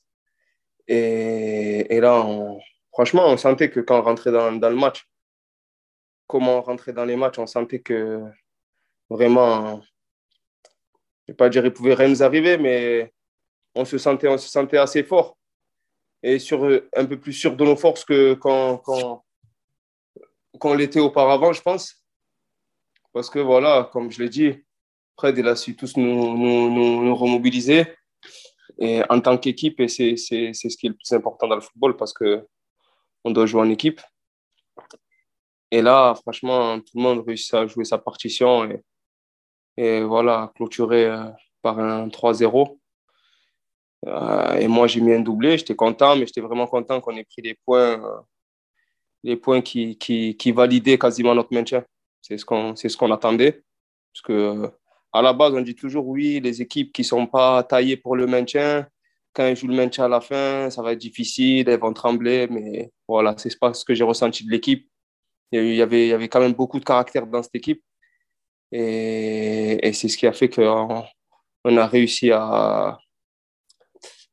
Et, là, franchement, on sentait que quand on rentrait dans, dans, le match, comment on rentrait dans les matchs, on sentait que vraiment, je ne vais pas dire qu'il pouvait rien nous arriver, mais on se sentait, on se sentait assez fort et sur, un peu plus sûr de nos forces que quand, quand, quand on l'était auparavant, je pense. Parce que voilà, comme je l'ai dit, Fred, il a su tous nous, nous, nous, remobiliser. Et en tant qu'équipe, et c'est, c'est, c'est ce qui est le plus important dans le football parce qu'on doit jouer en équipe. Et là, franchement, tout le monde réussit à jouer sa partition et, et voilà, clôturer euh, par un 3-0. Euh, et moi, j'ai mis un doublé. J'étais content, mais j'étais vraiment content qu'on ait pris les points, euh, les points qui, qui, qui, validaient quasiment notre maintien. C'est ce qu'on ce qu'on attendait. Parce que à la base, on dit toujours oui, les équipes qui ne sont pas taillées pour le maintien, quand elles jouent le maintien à la fin, ça va être difficile, elles vont trembler. Mais voilà, ce n'est pas ce que j'ai ressenti de l'équipe. Il y, avait, il y avait quand même beaucoup de caractère dans cette équipe. Et, et c'est ce qui a fait qu'on on a réussi à,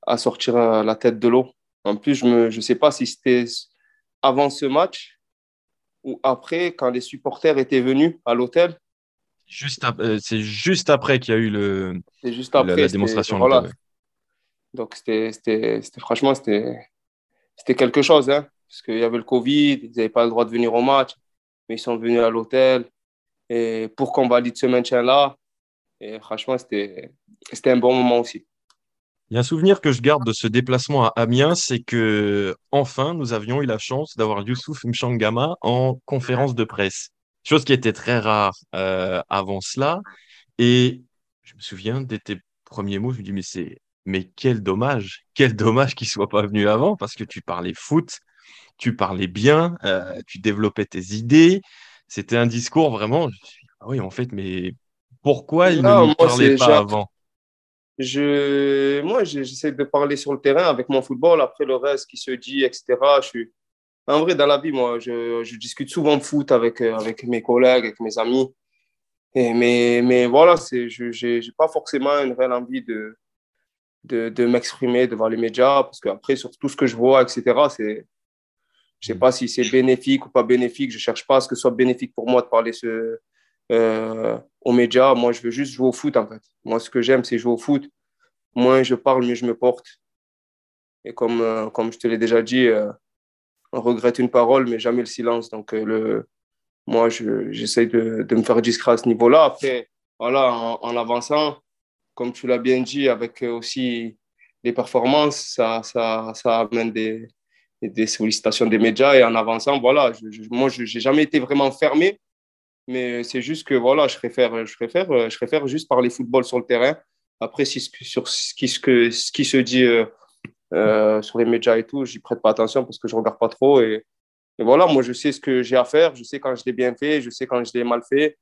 à sortir la tête de l'eau. En plus, je ne je sais pas si c'était avant ce match ou après, quand les supporters étaient venus à l'hôtel? Juste euh, c'est juste après qu'il y a eu le, juste après, la, démonstration. Voilà. Donc, c'était, franchement, c'était, c'était quelque chose. Hein, parce qu'il y avait le Covid, ils n'avaient pas le droit de venir au match, mais ils sont venus à l'hôtel et pour qu'on valide ce maintien-là. Et franchement, c'était, c'était un bon moment aussi. Il y a un souvenir que je garde de ce déplacement à Amiens, c'est que enfin nous avions eu la chance d'avoir Youssouf Mchangama en conférence de presse, chose qui était très rare euh, avant cela. Et je me souviens dès tes premiers mots, je me dis mais c'est mais quel dommage, quel dommage qu'il soit pas venu avant parce que tu parlais foot, tu parlais bien, euh, tu développais tes idées. C'était un discours vraiment. Je suis, ah oui en fait mais pourquoi il ne nous parlait pas avant? Je, moi, j'essaie de parler sur le terrain avec mon football. Après, le reste qui se dit, etc. Je. En vrai, dans la vie, moi, je, je discute souvent de foot avec, euh, avec mes collègues, avec mes amis. Mais, mais voilà, je n'ai pas forcément une réelle envie de, de, de m'exprimer devant les médias. Parce qu'après, sur tout ce que je vois, etc.. Je ne sais pas si c'est bénéfique ou pas bénéfique. Je ne cherche pas à ce que ce soit bénéfique pour moi de parler ce, euh, aux médias. Moi, je veux juste jouer au foot, en fait. Moi, ce que j'aime, c'est jouer au foot. Moins je parle, mieux je me porte. Et comme, euh, comme je te l'ai déjà dit, euh, on regrette une parole, mais jamais le silence. Donc, euh, le, moi, j'essaie de, de, me faire discret à ce niveau-là. Après, voilà, en, avançant, comme tu l'as bien dit, avec aussi les performances, ça, ça, ça amène des, des sollicitations des médias. Et en avançant, voilà, je, moi, je n'ai jamais été vraiment fermé. Mais c'est juste que voilà, je préfère, je, préfère, je préfère juste parler football sur le terrain. Après, si, sur ce qui, ce, que, ce qui se dit euh, euh, sur les médias et tout, j'y prête pas attention parce que je regarde pas trop. Et, voilà, moi, je sais ce que j'ai à faire. Je sais quand je l'ai bien fait, je sais quand je l'ai mal fait.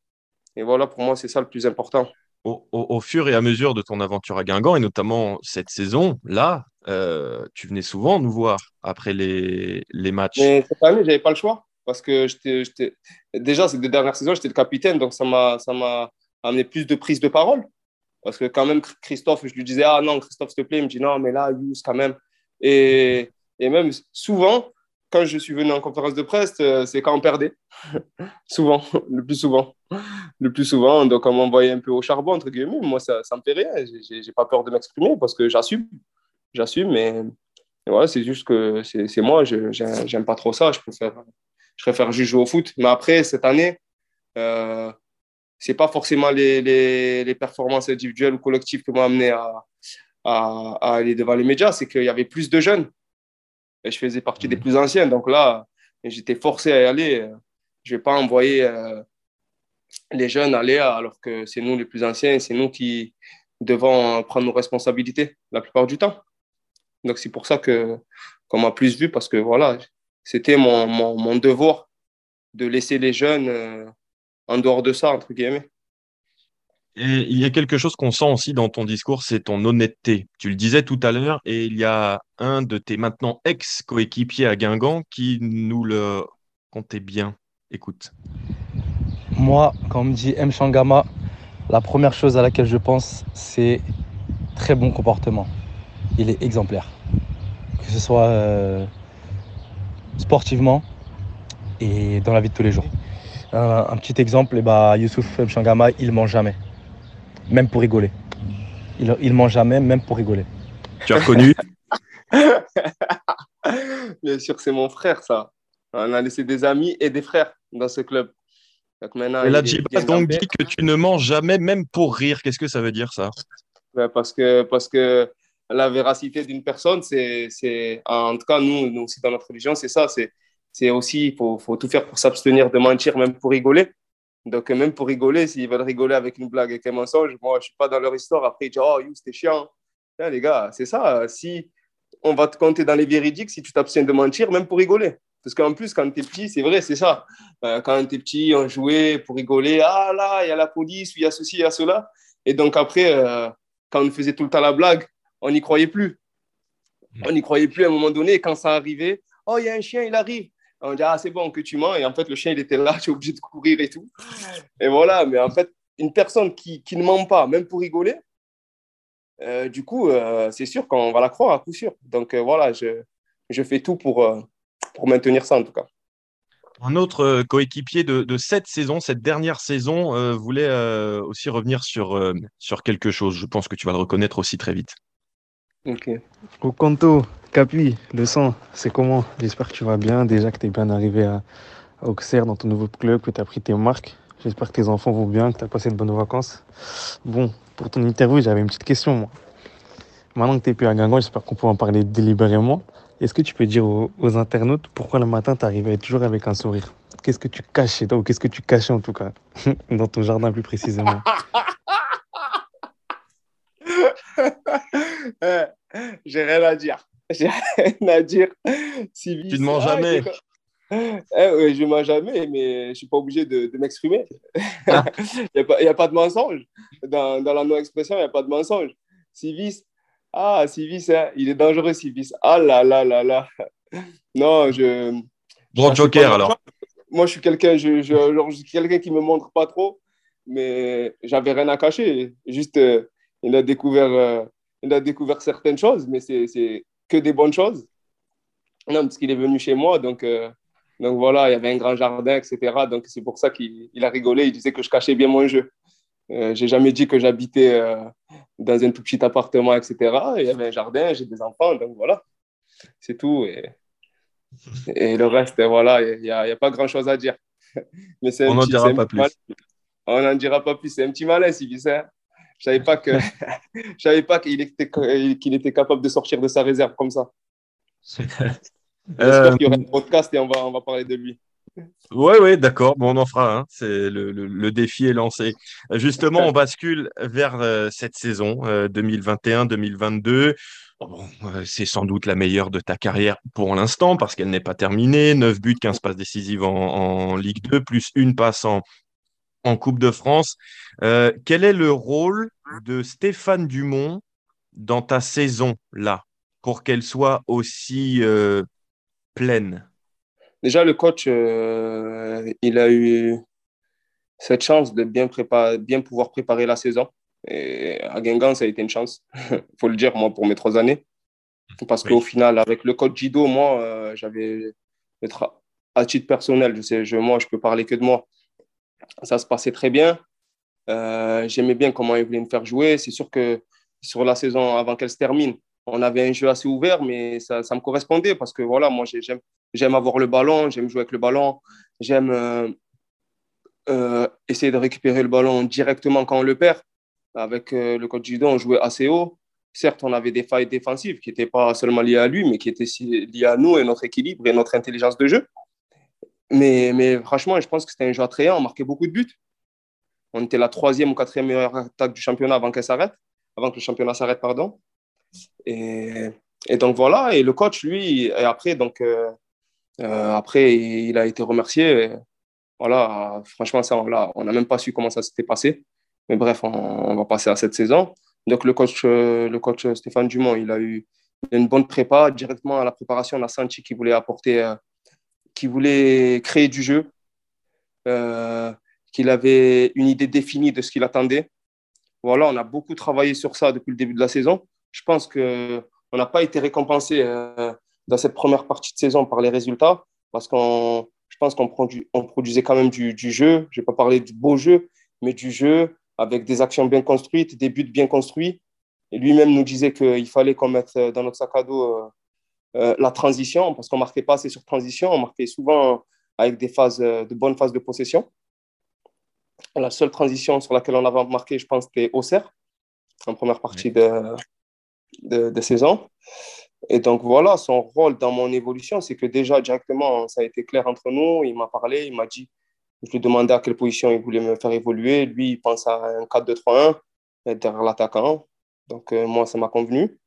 Et voilà, pour moi, c'est ça le plus important. Au, au, fur et à mesure de ton aventure à Guingamp, et notamment cette saison, là, euh, tu venais souvent nous voir après les, les matchs. Mais cette année, j'avais pas le choix parce que j'étais, déjà, ces deux dernières saisons, j'étais le capitaine, donc ça m'a, amené plus de prise de parole. Parce que quand même, Christophe, je lui disais, ah non, Christophe, s'il te plaît, il me dit, non, mais là, Yous, quand même. Et, et même souvent, quand je suis venu en conférence de presse, euh, c'est quand on perdait. (laughs) souvent, le plus souvent. Le plus souvent, donc on m'envoyait un peu au charbon, entre guillemets. Moi, ça ne me fait rien. Je n'ai pas peur de m'exprimer parce que j'assume. J'assume, mais voilà, c'est juste que c'est moi, je n'aime pas trop ça. Je préfère je préfère juste jouer au foot. Mais après, cette année, euh, ce n'est pas forcément les, les, les, performances individuelles ou collectives qui m'ont amené à, à, à, aller devant les médias, c'est qu'il y avait plus de jeunes. Et je faisais partie des mhm. plus anciens. Donc là, j'étais forcé à y aller. Je ne vais pas envoyer euh, les jeunes aller alors que c'est nous les plus anciens, c'est nous qui devons prendre nos responsabilités la plupart du temps. Donc c'est pour ça que qu'on m'a plus vu parce que voilà, c'était mon, mon, mon, devoir de laisser les jeunes euh, en dehors de ça, entre guillemets. Et il y a quelque chose qu'on sent aussi dans ton discours, c'est ton honnêteté. Tu le disais tout à l'heure, et il y a un de tes maintenant ex-coéquipiers à Guingamp qui nous le comptait bien. Écoute. Moi, quand on me dit M. Shangama, La première chose à laquelle je pense, c'est très bon comportement. Il est exemplaire. Que ce soit euh, sportivement et dans la vie de tous les jours. Un, un petit exemple, eh ben, Youssouf Mchangama, il ment jamais. Même pour rigoler. Il, il ment jamais, même pour rigoler. Tu as reconnu? (laughs) Bien sûr, c'est mon frère, ça. On a laissé des amis et des frères dans ce club. Donc maintenant, Et il là, Djiba donc dit que tu ne mens jamais, même pour rire. Qu'est-ce que ça veut dire, ça? Ouais, parce, que, parce que la véracité d'une personne, c'est, en tout cas, nous, nous aussi dans notre religion, c'est ça. C'est, aussi, il faut, faut tout faire pour s'abstenir de mentir, même pour rigoler. Donc, même pour rigoler, s'ils veulent rigoler avec une blague et un mensonge, moi, je ne suis pas dans leur histoire. Après, ils disent Oh, you, c'était chiant. Là, les gars, c'est ça. Si on va te compter dans les véridiques, si tu t'abstiens de mentir, même pour rigoler. Parce qu'en plus, quand tu es petit, c'est vrai, c'est ça. Euh, quand tu es petit, on jouait pour rigoler. Ah là, il y a la police, il y a ceci, il y a cela. Et donc, après, euh, quand on faisait tout le temps la blague, on n'y croyait plus. On n'y croyait plus à un moment donné. Et quand ça arrivait, oh, il y a un chien, il arrive. On dit, ah, c'est bon que tu mens. Et en fait, le chien, il était là, (laughs) tu es obligé de courir et tout. Et voilà, mais en fait, une personne qui, qui ne ment pas, même pour rigoler, euh, du coup, euh, c'est sûr qu'on va la croire à coup sûr. Donc euh, voilà, je, je fais tout pour, pour maintenir ça en tout cas. Un autre coéquipier de, de cette saison, cette dernière saison, voulait aussi revenir sur, sur quelque chose. Je pense que tu vas le reconnaître aussi très vite. Ok. Okanto, Capi, le sang, c'est comment? J'espère que tu vas bien, déjà que tu es bien arrivé à, à Auxerre dans ton nouveau club, que tu as pris tes marques. J'espère que tes enfants vont bien, que tu as passé de bonnes vacances. Bon, pour ton interview, j'avais une petite question, moi. Maintenant que tu n'es plus à Guingamp, j'espère qu'on peut en parler délibérément. Est-ce que tu peux dire aux, aux internautes pourquoi le matin tu arrives toujours avec un sourire? Qu'est-ce que tu caches chez toi, ou qu'est-ce que tu cachais en tout cas, (laughs) dans ton jardin plus précisément? (laughs) (laughs) J'ai rien à dire. J'ai rien à dire. Tu ne mens jamais. Eh, je ne mens jamais, mais je ne suis pas obligé de, de m'exprimer. (laughs) Il n'y a, pas- a de mensonge. Dans, dans la non-expression, il n'y a pas de mensonge. Civis, ah, Civis, hein, il est dangereux, Civis. Ah là là là là. Non, je. Bon joker alors. Moi, je suis quelqu'un je, je, quelqu'un qui me montre pas trop, mais j'avais rien à cacher. Juste, euh, il, a découvert, euh, il a découvert certaines choses, mais c'est que des bonnes choses. Non, parce qu'il est venu chez moi, donc, euh, donc voilà, il y avait un grand jardin, etc. Donc c'est pour ça qu'il il a rigolé, il disait que je cachais bien mon jeu. Euh, j'ai jamais dit que j'habitais euh, dans un tout petit appartement, etc. Il y avait un jardin, j'ai des enfants, donc voilà, c'est tout. Et, et le reste, voilà, il n'y a, il a pas grand-chose à dire. (laughs) Mais On n'en dira pas plus. On n'en dira pas plus. C'est un petit Sylvie. hein. Je savais pas que, (laughs) je savais pas qu'il était, qu'il était capable de sortir de sa réserve comme ça. J'espère Euh, qu'il y aura un podcast et on va, on va parler de lui. Ouais, ouais, d'accord. Bon, on en fera. hein. C'est le, le- le défi est lancé. Justement, on bascule vers euh, cette saison euh, 2021-2022. Bon, euh, c'est sans doute la meilleure de ta carrière pour l'instant parce qu'elle n'est pas terminée. 9 buts, 15 passes décisives en, en Ligue 2, plus une passe en, en Coupe de France. Euh, quel est le rôle de Stéphane Dumont dans ta saison là pour qu'elle soit aussi euh, pleine? Déjà, le coach, euh, il a eu cette chance de bien, préparer, bien pouvoir préparer la saison. Et à Guingamp, ça a été une chance, il (laughs) faut le dire, moi, pour mes trois années. Parce Oui. qu'au final, avec le coach Jido, moi, j'avais, à titre personnel, je sais, je, moi, je peux parler que de moi. Ça se passait très bien. Euh, J'aimais bien comment il voulait me faire jouer. C'est sûr que sur la saison avant qu'elle se termine, on avait un jeu assez ouvert, mais ça, ça me correspondait parce que voilà, moi, j'ai- j'aime avoir le ballon, j'aime jouer avec le ballon, j'aime euh, euh, essayer de récupérer le ballon directement quand on le perd. Avec le coach Judo, on jouait assez haut. Certes, on avait des failles défensives qui n'étaient pas seulement liées à lui, mais qui étaient liées à nous et notre équilibre et notre intelligence de jeu. Mais, mais franchement, je pense que c'était un jeu attrayant. On marquait beaucoup de buts. On était la troisième ou quatrième meilleure attaque du championnat avant qu'elle s'arrête, avant que le championnat s'arrête, pardon. Et, et donc voilà. Et le coach, lui, et après, donc, euh, euh, après, il a été remercié. Voilà, franchement, ça, on n'a même pas su comment ça s'était passé. Mais bref, on, on va passer à cette saison. Donc, le coach, euh, le coach Stéphane Dumont, il a eu une bonne prépa. Directement à la préparation, on a senti qu'il voulait apporter, euh, qu'il voulait créer du jeu, euh, qu'il avait une idée définie de ce qu'il attendait. Voilà, on a beaucoup travaillé sur ça depuis le début de la saison. Je pense qu'on n'a pas été récompensé euh, dans cette première partie de saison par les résultats parce qu'on je pense qu'on on produisait quand même du, du jeu. Je ne vais pas parler du beau jeu, mais du jeu avec des actions bien construites, des buts bien construits. Et lui-même nous disait qu'il fallait qu'on mette dans notre sac à dos euh, euh, la transition, parce qu'on ne marquait pas assez sur transition, on marquait souvent avec des phases, de bonnes phases de possession. La seule transition sur laquelle on avait marqué, je pense, c'était Auxerre, en première partie de, de, de, saison. Et donc voilà, son rôle dans mon évolution, c'est que déjà directement, ça a été clair entre nous. Il m'a parlé, il m'a dit, je lui ai demandé à quelle position il voulait me faire évoluer. Lui, il pense à un 4-2-3-1 derrière l'attaquant. Donc euh, moi, ça m'a convenu.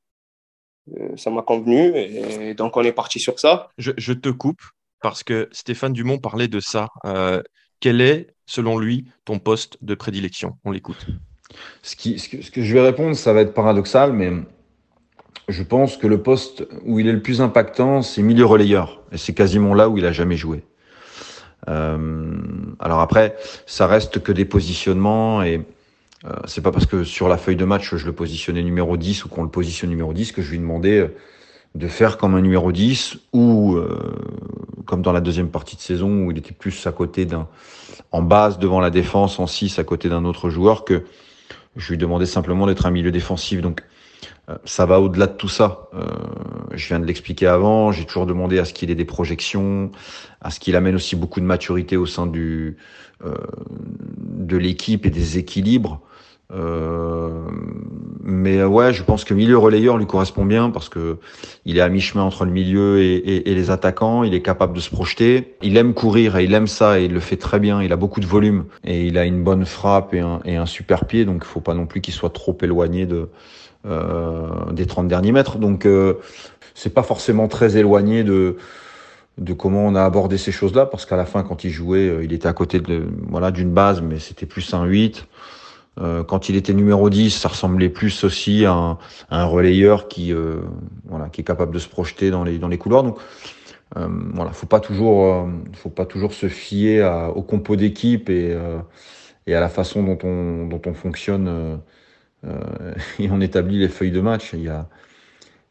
Euh, ça m'a convenu. Et, donc on est parti sur ça. Je, je, te coupe parce que Stéphane Dumont parlait de ça. Euh, quel est, selon lui, ton poste de prédilection? On l'écoute. Ce, qui, ce, que, ce que je vais répondre, ça va être paradoxal, mais je pense que le poste où il est le plus impactant, c'est milieu relayeur. Et c'est quasiment là où il a jamais joué. Euh, alors après, ça reste que des positionnements et c'est pas parce que sur la feuille de match je le positionnais numéro 10 ou qu'on le positionne numéro 10 que je lui demandais de faire comme un numéro 10 ou euh, comme dans la deuxième partie de saison où il était plus à côté d'un en base devant la défense en 6 à côté d'un autre joueur que je lui demandais simplement d'être un milieu défensif. Donc euh, ça va au-delà de tout ça. Euh, je viens de l'expliquer avant. J'ai toujours demandé à ce qu'il ait des projections, à ce qu'il amène aussi beaucoup de maturité au sein du euh, de l'équipe et des équilibres. Euh, mais ouais, je pense que milieu relayeur lui correspond bien parce que il est à mi-chemin entre le milieu et, les attaquants. Il est capable de se projeter. Il aime courir et il aime ça et il le fait très bien. Il a beaucoup de volume et il a une bonne frappe et un, et un super pied. Donc il faut pas non plus qu'il soit trop éloigné de euh, des 30 derniers mètres. Donc euh, c'est pas forcément très éloigné de de comment on a abordé ces choses-là parce qu'à la fin quand il jouait, euh, il était à côté de voilà d'une base mais c'était plus un 8. Euh, quand il était numéro 10, ça ressemblait plus aussi à un, à un relayeur qui euh, voilà qui est capable de se projeter dans les dans les couloirs. Donc euh, voilà, faut pas toujours faut pas toujours se fier à, au compo d'équipe et et à la façon dont on dont on fonctionne euh, (laughs) et on établit les feuilles de match. Il y a,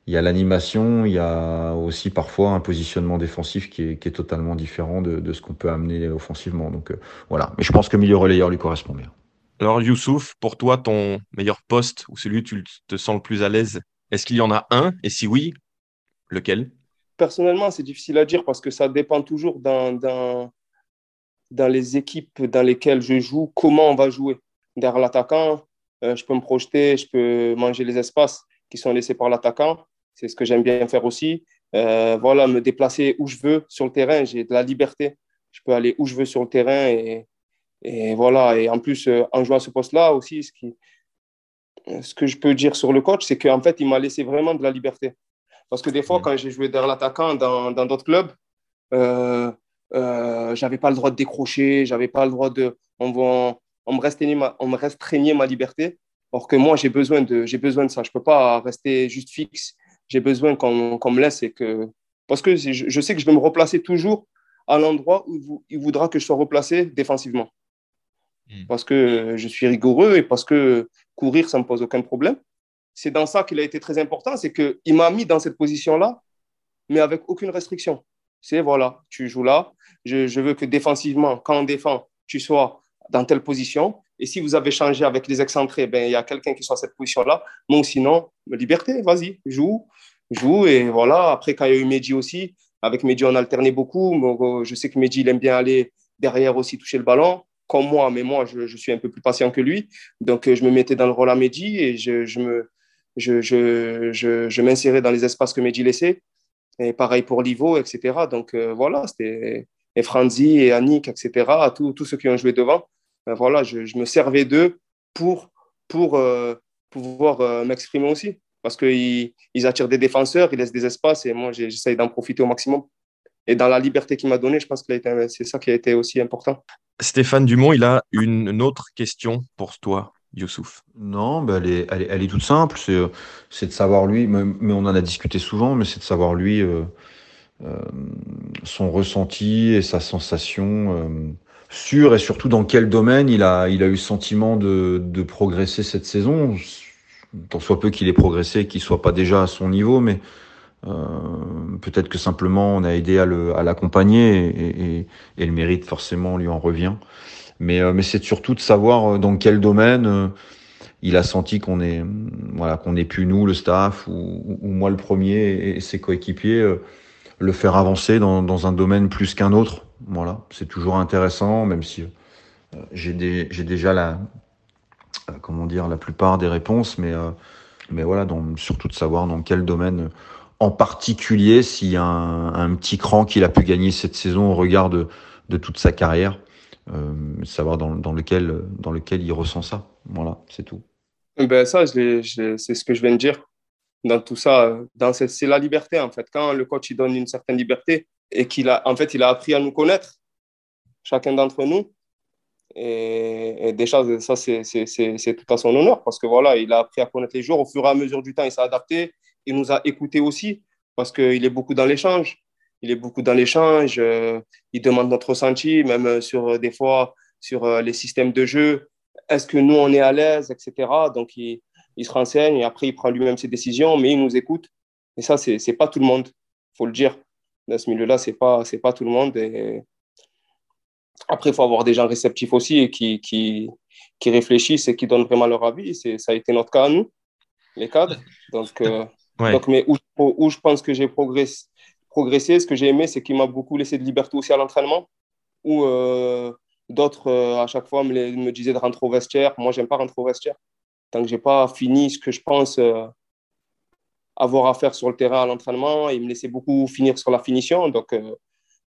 il y a l'animation, il y a aussi parfois un positionnement défensif qui est, qui est totalement différent de, de ce qu'on peut amener offensivement. Donc euh, voilà, mais je pense que milieu relayeur lui correspond bien. Alors Youssouf, pour toi, ton meilleur poste ou celui où tu te sens le plus à l'aise, est-ce qu'il y en a un? Et si oui, lequel? Personnellement, c'est difficile à dire parce que ça dépend toujours dans, dans, dans les équipes dans lesquelles je joue, comment on va jouer. Derrière l'attaquant, euh, je peux me projeter, je peux manger les espaces qui sont laissés par l'attaquant. C'est ce que j'aime bien faire aussi. Euh, voilà, me déplacer où je veux sur le terrain. J'ai de la liberté. Je peux aller où je veux sur le terrain. Et, et voilà. Et en plus, euh, en jouant à ce poste-là aussi, ce, qui, ce que je peux dire sur le coach, c'est qu'en fait, il m'a laissé vraiment de la liberté. Parce que des fois, quand j'ai joué derrière l'attaquant dans d'autres clubs, euh, euh, j'avais pas le droit de décrocher, j'avais pas le droit de. On va, on me restreignait ma, on me restreignait ma liberté. Or que moi, j'ai besoin, de, besoin de ça. Je ne peux pas rester juste fixe. J'ai besoin qu'on, me laisse et que. Parce que je, je, sais que je vais me replacer toujours à l'endroit où il voudra que je sois replacé défensivement. Mmh. Parce que je suis rigoureux et parce que courir, ça ne me pose aucun problème. C'est dans ça qu'il a été très important. C'est qu'il m'a mis dans cette position-là, mais avec aucune restriction. C'est voilà, tu joues là. Je, veux que défensivement, quand on défend, tu sois dans telle position. Et si vous avez changé avec les excentrés, ben, il y a quelqu'un qui soit à cette position-là. Non, sinon, liberté, vas-y, joue, joue. Et voilà, après, quand il y a eu Mehdi aussi, avec Mehdi, on alternait beaucoup. Je sais que Mehdi, il aime bien aller derrière aussi toucher le ballon, comme moi, mais moi, je, suis un peu plus patient que lui. Donc, je me mettais dans le rôle à Mehdi et je, je me, je, je, m'insérais dans les espaces que Mehdi laissait. Et pareil pour Livo, etc. Donc, euh, voilà, c'était et Franzi et Annick, etc., tous, tous ceux qui ont joué devant ben voilà, je, me servais d'eux pour, pour euh, pouvoir euh, m'exprimer aussi. Parce qu'ils ils attirent des défenseurs, ils laissent des espaces et moi, j'essaye d'en profiter au maximum. Et dans la liberté qu'il m'a donnée, je pense que c'est ça qui a été aussi important. Stéphane Dumont, il a une, autre question pour toi. Youssouf Non, bah elle, est, elle, est, elle, est, toute simple. C'est, c'est de savoir lui, mais, mais, on en a discuté souvent, mais c'est de savoir lui euh, euh, son ressenti et sa sensation euh, sur et surtout dans quel domaine il a, il a eu le sentiment de, de progresser cette saison. Tant soit peu qu'il ait progressé, qu'il soit pas déjà à son niveau, mais euh, peut-être que simplement on a aidé à, le, à l'accompagner et, et, et, le mérite forcément lui en revient. Mais, euh, mais c'est surtout de savoir dans quel domaine euh, il a senti qu'on est, voilà, qu'on est plus nous, le staff, ou, ou moi le premier et ses coéquipiers, euh, le faire avancer dans, dans un domaine plus qu'un autre. Voilà, c'est toujours intéressant, même si euh, j'ai, déjà la, euh, comment dire, la plupart des réponses, mais, euh, mais voilà, donc, surtout de savoir dans quel domaine en particulier, s'il y a un, petit cran qu'il a pu gagner cette saison au regard de, toute sa carrière, euh, savoir dans, lequel, il ressent ça. Voilà, c'est tout. Ben ça, c'est ce que je viens de dire. Dans tout ça, c'est la liberté en fait. Quand le coach il donne une certaine liberté et qu'il a, en fait, il a appris à nous connaître, chacun d'entre nous. Et, et, déjà, ça, c'est tout à son honneur parce que voilà, il a appris à connaître les joueurs. Au fur et à mesure du temps, il s'est adapté. Il nous a écoutés aussi parce qu'il est beaucoup dans l'échange. Il est beaucoup dans l'échange. Euh, il demande notre ressenti, même sur des fois sur euh, les systèmes de jeu. Est-ce que nous, on est à l'aise, etc. Donc, il, il, se renseigne et après, il prend lui-même ses décisions, mais il nous écoute. Et ça, c'est n'est pas tout le monde, faut le dire. Dans ce milieu-là, ce n'est pas, pas tout le monde. Et, après, il faut avoir des gens réceptifs aussi et qui, qui, qui réfléchissent et qui donnent vraiment leur avis. Ça a été notre cas à nous, les cadres. Donc, euh, donc mais où, où, je pense que j'ai progressé, progressé, ce que j'ai aimé, c'est qu'il m'a beaucoup laissé de liberté aussi à l'entraînement. Où euh, d'autres, euh, à chaque fois, me, me, disaient de rentrer au vestiaire. Moi, j'aime pas rentrer au vestiaire. Tant que je n'ai pas fini ce que je pense euh, avoir à faire sur le terrain à l'entraînement, il me laissait beaucoup finir sur la finition. Donc,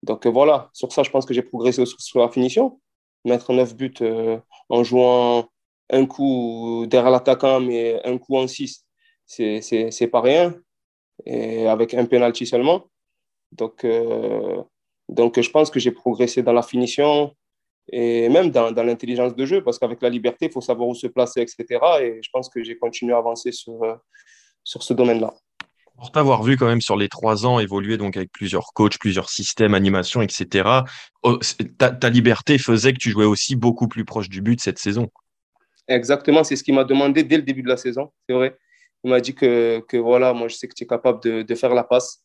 donc voilà, sur ça, je pense que j'ai progressé sur, sur, la finition. Mettre neuf buts en jouant un coup derrière l'attaquant, mais un coup en six, c'est pas rien. Et avec un penalty seulement. Donc, euh, donc je pense que j'ai progressé dans la finition et même dans, dans l'intelligence de jeu, parce qu'avec la liberté, il faut savoir où se placer, etc. Et je pense que j'ai continué à avancer sur, sur ce domaine-là. Pour t'avoir vu quand même sur les trois ans évoluer donc avec plusieurs coachs, plusieurs systèmes, animations, etc., ta, ta, liberté faisait que tu jouais aussi beaucoup plus proche du but cette saison. Exactement, c'est ce qu'il m'a demandé dès le début de la saison, c'est vrai. Il m'a dit que, voilà, moi je sais que tu es capable de, faire la passe,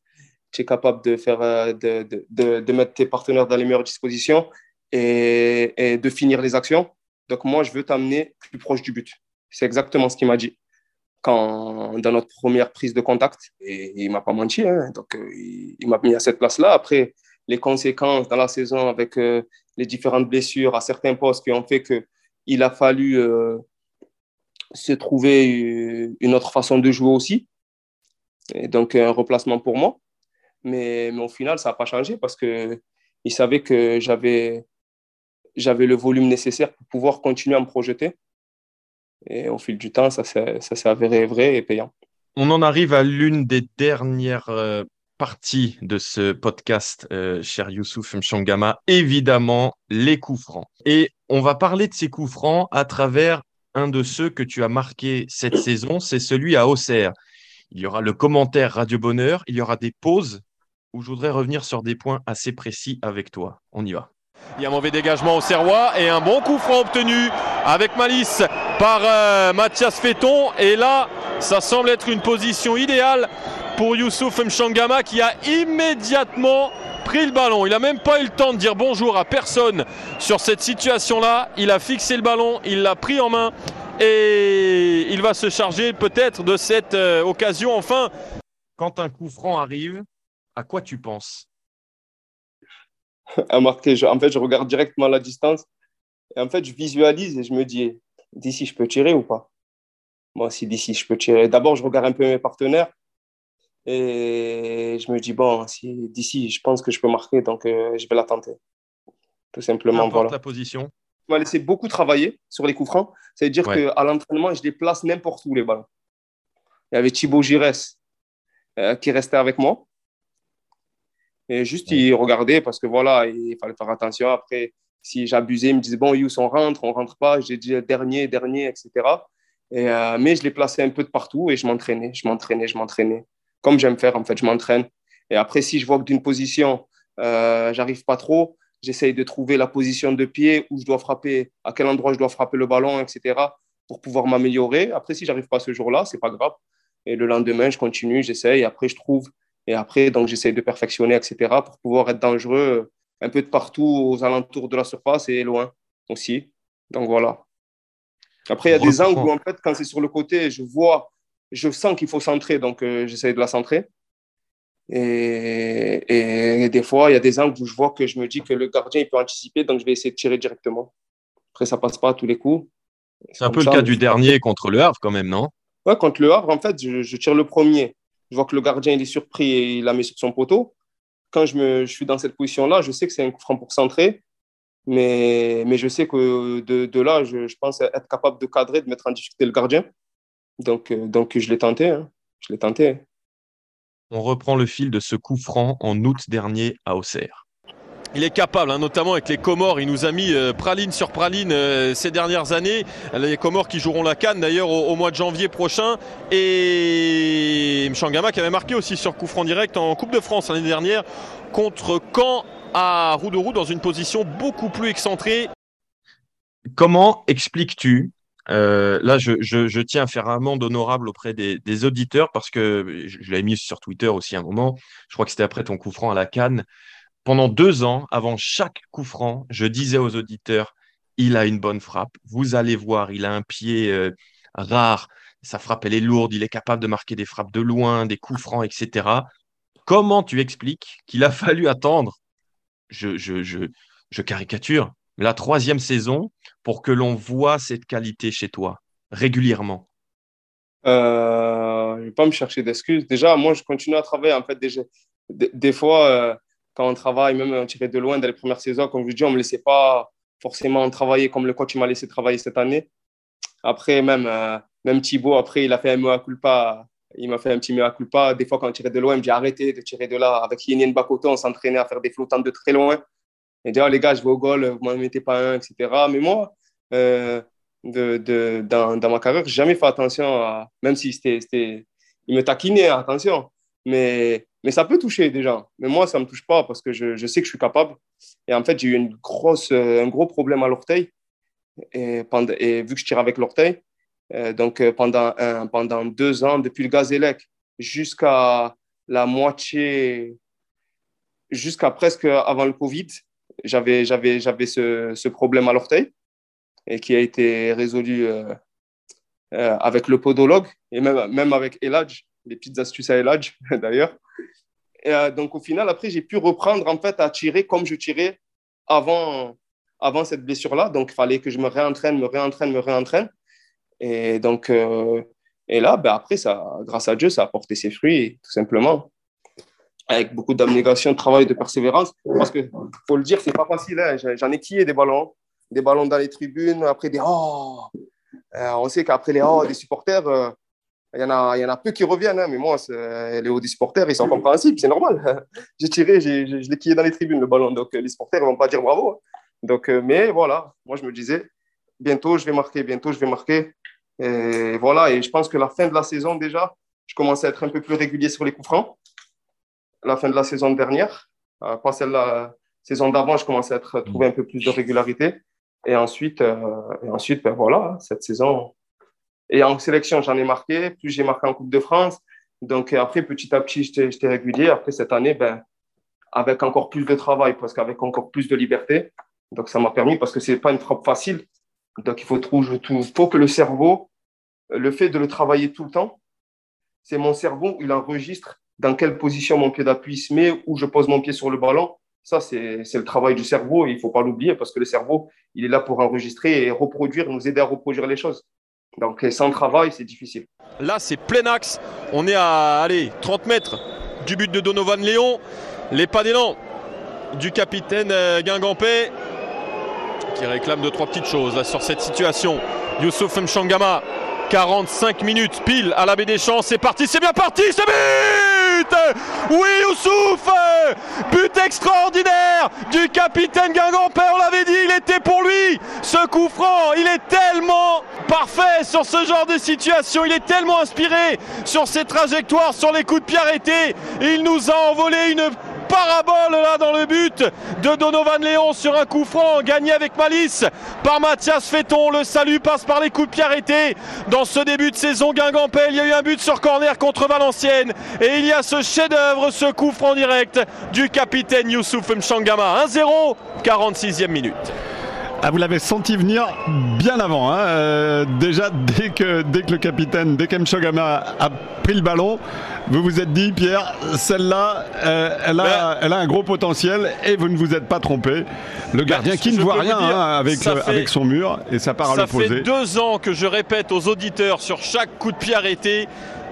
tu es capable de, faire, de, de, mettre tes partenaires dans les meilleures dispositions et, de finir les actions. Donc moi, je veux t'amener plus proche du but. C'est exactement ce qu'il m'a dit quand, dans notre première prise de contact. Et il ne m'a pas menti. Hein. Donc, euh, il, m'a mis à cette place-là. Après, les conséquences dans la saison avec euh, les différentes blessures à certains postes qui ont fait qu'il a fallu euh, se trouver une autre façon de jouer aussi. Et donc, un replacement pour moi. Mais, mais au final, ça n'a pas changé parce qu'il savait que j'avais j'avais le volume nécessaire pour pouvoir continuer à me projeter. Et au fil du temps, ça s'est avéré vrai et payant. On en arrive à l'une des dernières euh, parties de ce podcast, euh, cher Youssouf Mchangama, évidemment les coups francs. Et on va parler de ces coups francs à travers un de ceux que tu as marqué cette saison, c'est celui à Auxerre. Il y aura le commentaire Radio Bonheur, il y aura des pauses où je voudrais revenir sur des points assez précis avec toi. On y va. Il y a un mauvais dégagement au Serrois et un bon coup franc obtenu avec malice par euh, Mathias Féton. Et là, ça semble être une position idéale pour Youssouf Mchangama qui a immédiatement pris le ballon. Il n'a même pas eu le temps de dire bonjour à personne sur cette situation-là. Il a fixé le ballon, il l'a pris en main et il va se charger peut-être de cette euh, occasion enfin. Quand un coup franc arrive, à quoi tu penses? (laughs) À marquer. Je, en fait, je regarde directement la distance. Et en fait, je visualise et je me dis, d'ici, je peux tirer ou pas? Moi, si d'ici, je peux tirer. D'abord, je regarde un peu mes partenaires. Et je me dis, bon, si d'ici, je pense que je peux marquer, donc euh, je vais la tenter. Tout simplement. Voilà. la position. Je m'a laissé beaucoup travailler sur les coups francs. C'est-à-dire ouais. qu'à l'entraînement, je les place n'importe où, les ballons. Il y avait Thibaut Giresse euh, qui restait avec moi. Et juste, il regardait parce que voilà, il fallait faire attention. Après, si j'abusais, il me disait bon, Yous, on rentre, on rentre pas. J'ai dit dernier, dernier, etc. Et, euh, mais je les plaçais un peu de partout et je m'entraînais, je m'entraînais, je m'entraînais. Comme j'aime faire, en fait, je m'entraîne. Et après, si je vois que d'une position, euh, j'arrive pas trop, j'essaye de trouver la position de pied où je dois frapper, à quel endroit je dois frapper le ballon, etc. pour pouvoir m'améliorer. Après, si j'arrive pas ce jour-là, c'est pas grave. Et le lendemain, je continue, j'essaye. Après, je trouve. Et après, donc, j'essaye de perfectionner, etc. pour pouvoir être dangereux un peu de partout aux alentours de la surface et loin aussi. Donc, voilà. Après, il y a des angles où, en fait, quand c'est sur le côté, je vois, je sens qu'il faut centrer. Donc, euh, j'essaye de la centrer. Et, et, des fois, il y a des angles où je vois que je me dis que le gardien il peut anticiper, donc je vais essayer de tirer directement. Après, ça passe pas à tous les coups. C'est un peu le cas du dernier contre le Havre, quand même, non? Ouais, contre le Havre, en fait, je, tire le premier. Je vois que le gardien il est surpris et il la met sur son poteau. Quand je, me, je suis dans cette position-là, je sais que c'est un coup franc pour centrer. Mais, mais je sais que de, de là, je, je, pense être capable de cadrer, de mettre en difficulté le gardien. Donc, euh, donc je l'ai tenté. Hein. Je l'ai tenté. On reprend le fil de ce coup franc en août dernier à Auxerre. Il est capable, hein, notamment avec les Comores. Il nous a mis euh, praline sur praline euh, ces dernières années. Les Comores qui joueront la Cannes d'ailleurs au, mois de janvier prochain. Et Mchangama qui avait marqué aussi sur coup franc direct en Coupe de France l'année dernière contre Caen à Roux dans une position beaucoup plus excentrée. Comment expliques-tu euh, là, je, tiens à faire un monde honorable auprès des, auditeurs parce que je, l'avais mis sur Twitter aussi un moment. Je crois que c'était après ton coup franc à la Cannes. Pendant deux ans, avant chaque coup franc, je disais aux auditeurs il a une bonne frappe. Vous allez voir, il a un pied euh, rare. Sa frappe, elle est lourde. Il est capable de marquer des frappes de loin, des coups francs, etc. Comment tu expliques qu'il a fallu attendre? Je caricature, la troisième saison pour que l'on voit cette qualité chez toi régulièrement euh, Je ne vais pas me chercher d'excuses. Déjà, moi, je continue à travailler. En fait, déjà, des, fois, euh, quand on travaille, même on tirait de loin dans les premières saisons, comme je dis, on ne me laissait pas forcément travailler comme le coach m'a laissé travailler cette année. Après, même, euh, même Thibaut, après, il a fait un mea culpa. Il m'a fait un petit mea culpa. Des fois, quand on tirait de loin, il me dit arrêtez de tirer de là. Avec Yenien Bakoto, on s'entraînait à faire des flottants de très loin et dire, les gars, je vais au goal, vous m'en mettez pas un, etc. Mais moi, euh, de, de, dans, dans, ma carrière, j'ai jamais fait attention même si c'était, il me taquinait, attention. Mais, mais ça peut toucher des gens. Mais moi, ça me touche pas parce que je, je sais que je suis capable. Et en fait, j'ai eu une grosse, euh, un gros problème à l'orteil. Et, et vu que je tire avec l'orteil, euh, donc pendant, pendant deux ans, depuis le Gazélec jusqu'à la moitié, jusqu'à presque avant le Covid, j'avais, j'avais, j'avais ce, ce, problème à l'orteil et qui a été résolu euh, euh, avec le podologue et même, même avec Eladj, les petites astuces à Eladj (laughs) d'ailleurs. Euh, donc au final, après, j'ai pu reprendre en fait à tirer comme je tirais avant, avant cette blessure-là. Donc il fallait que je me réentraîne, me réentraîne, me réentraîne. Et donc, et là, ben, après, ça, grâce à Dieu, ça a porté ses fruits, tout simplement avec beaucoup d'abnégation, de travail, de persévérance. Parce que, faut le dire, c'est pas facile. Hein. J'en ai quillé des ballons, des ballons dans les tribunes, après des oh. Euh, on sait qu'après les oh des supporters, euh, il y, en a, y en a peu qui reviennent. Hein. mais moi, les hauts des supporters, ils sont compréhensibles, c'est normal. (laughs) j'ai tiré, je l'ai quillé dans les tribunes, le ballon. Donc, les supporters ne vont pas dire bravo. Hein. Donc, euh, mais voilà, moi, je me disais, bientôt, je vais marquer, bientôt, je vais marquer. Et voilà, et je pense que la fin de la saison, déjà, je commençais à être un peu plus régulier sur les coups francs la fin de la saison dernière. Euh, pas celle la saison d'avant, je commençais à être, trouver un peu plus de régularité. Et ensuite, euh, et ensuite ben voilà, cette saison. Et en sélection, j'en ai marqué. Plus j'ai marqué en Coupe de France. Donc après, petit à petit, j'étais régulier. Après cette année, ben, avec encore plus de travail, parce qu'avec encore plus de liberté. Donc ça m'a permis, parce que c'est pas une frappe facile. Donc il faut, trouver, faut que le cerveau, le fait de le travailler tout le temps, c'est mon cerveau, il enregistre dans quelle position mon pied d'appui se met, où je pose mon pied sur le ballon. Ça, c'est le travail du cerveau et il ne faut pas l'oublier parce que le cerveau, il est là pour enregistrer et reproduire, nous aider à reproduire les choses. Donc, sans travail, c'est difficile. Là, c'est plein axe. On est à allez, 30 mètres du but de Donovan Léon. Les pas d'élan du capitaine euh, Guingampé qui réclame deux, trois petites choses là, sur cette situation. Youssouf Mchangama, 45 minutes pile à la baie des Champs. C'est parti, c'est bien parti, c'est but oui, Youssouf But extraordinaire du capitaine Guingampé, on l'avait dit, il était pour lui. Ce coup franc, il est tellement parfait sur ce genre de situation. Il est tellement inspiré sur ses trajectoires, sur les coups de pied arrêtés. Il nous a envolé une parabole là dans le but de Donovan Léon sur un coup franc gagné avec malice par Mathias Féton. Le salut passe par les coups de pied arrêtés. Dans ce début de saison, Guingampel, il y a eu un but sur corner contre Valenciennes. Et il y a ce chef-d'œuvre, ce coup franc direct du capitaine Youssouf Mchangama. 1-0, 46e minute. Ah, vous l'avez senti venir bien avant. Hein. Euh, déjà, dès que, dès que le capitaine, dès qu'Emchogama a pris le ballon, vous vous êtes dit, Pierre, celle-là, euh, elle, a, elle a un gros potentiel et vous ne vous êtes pas trompé. Le gardien qui ne voit rien hein, avec, avec son mur et ça part à l'opposé. Ça fait deux ans que je répète aux auditeurs sur chaque coup de pied arrêté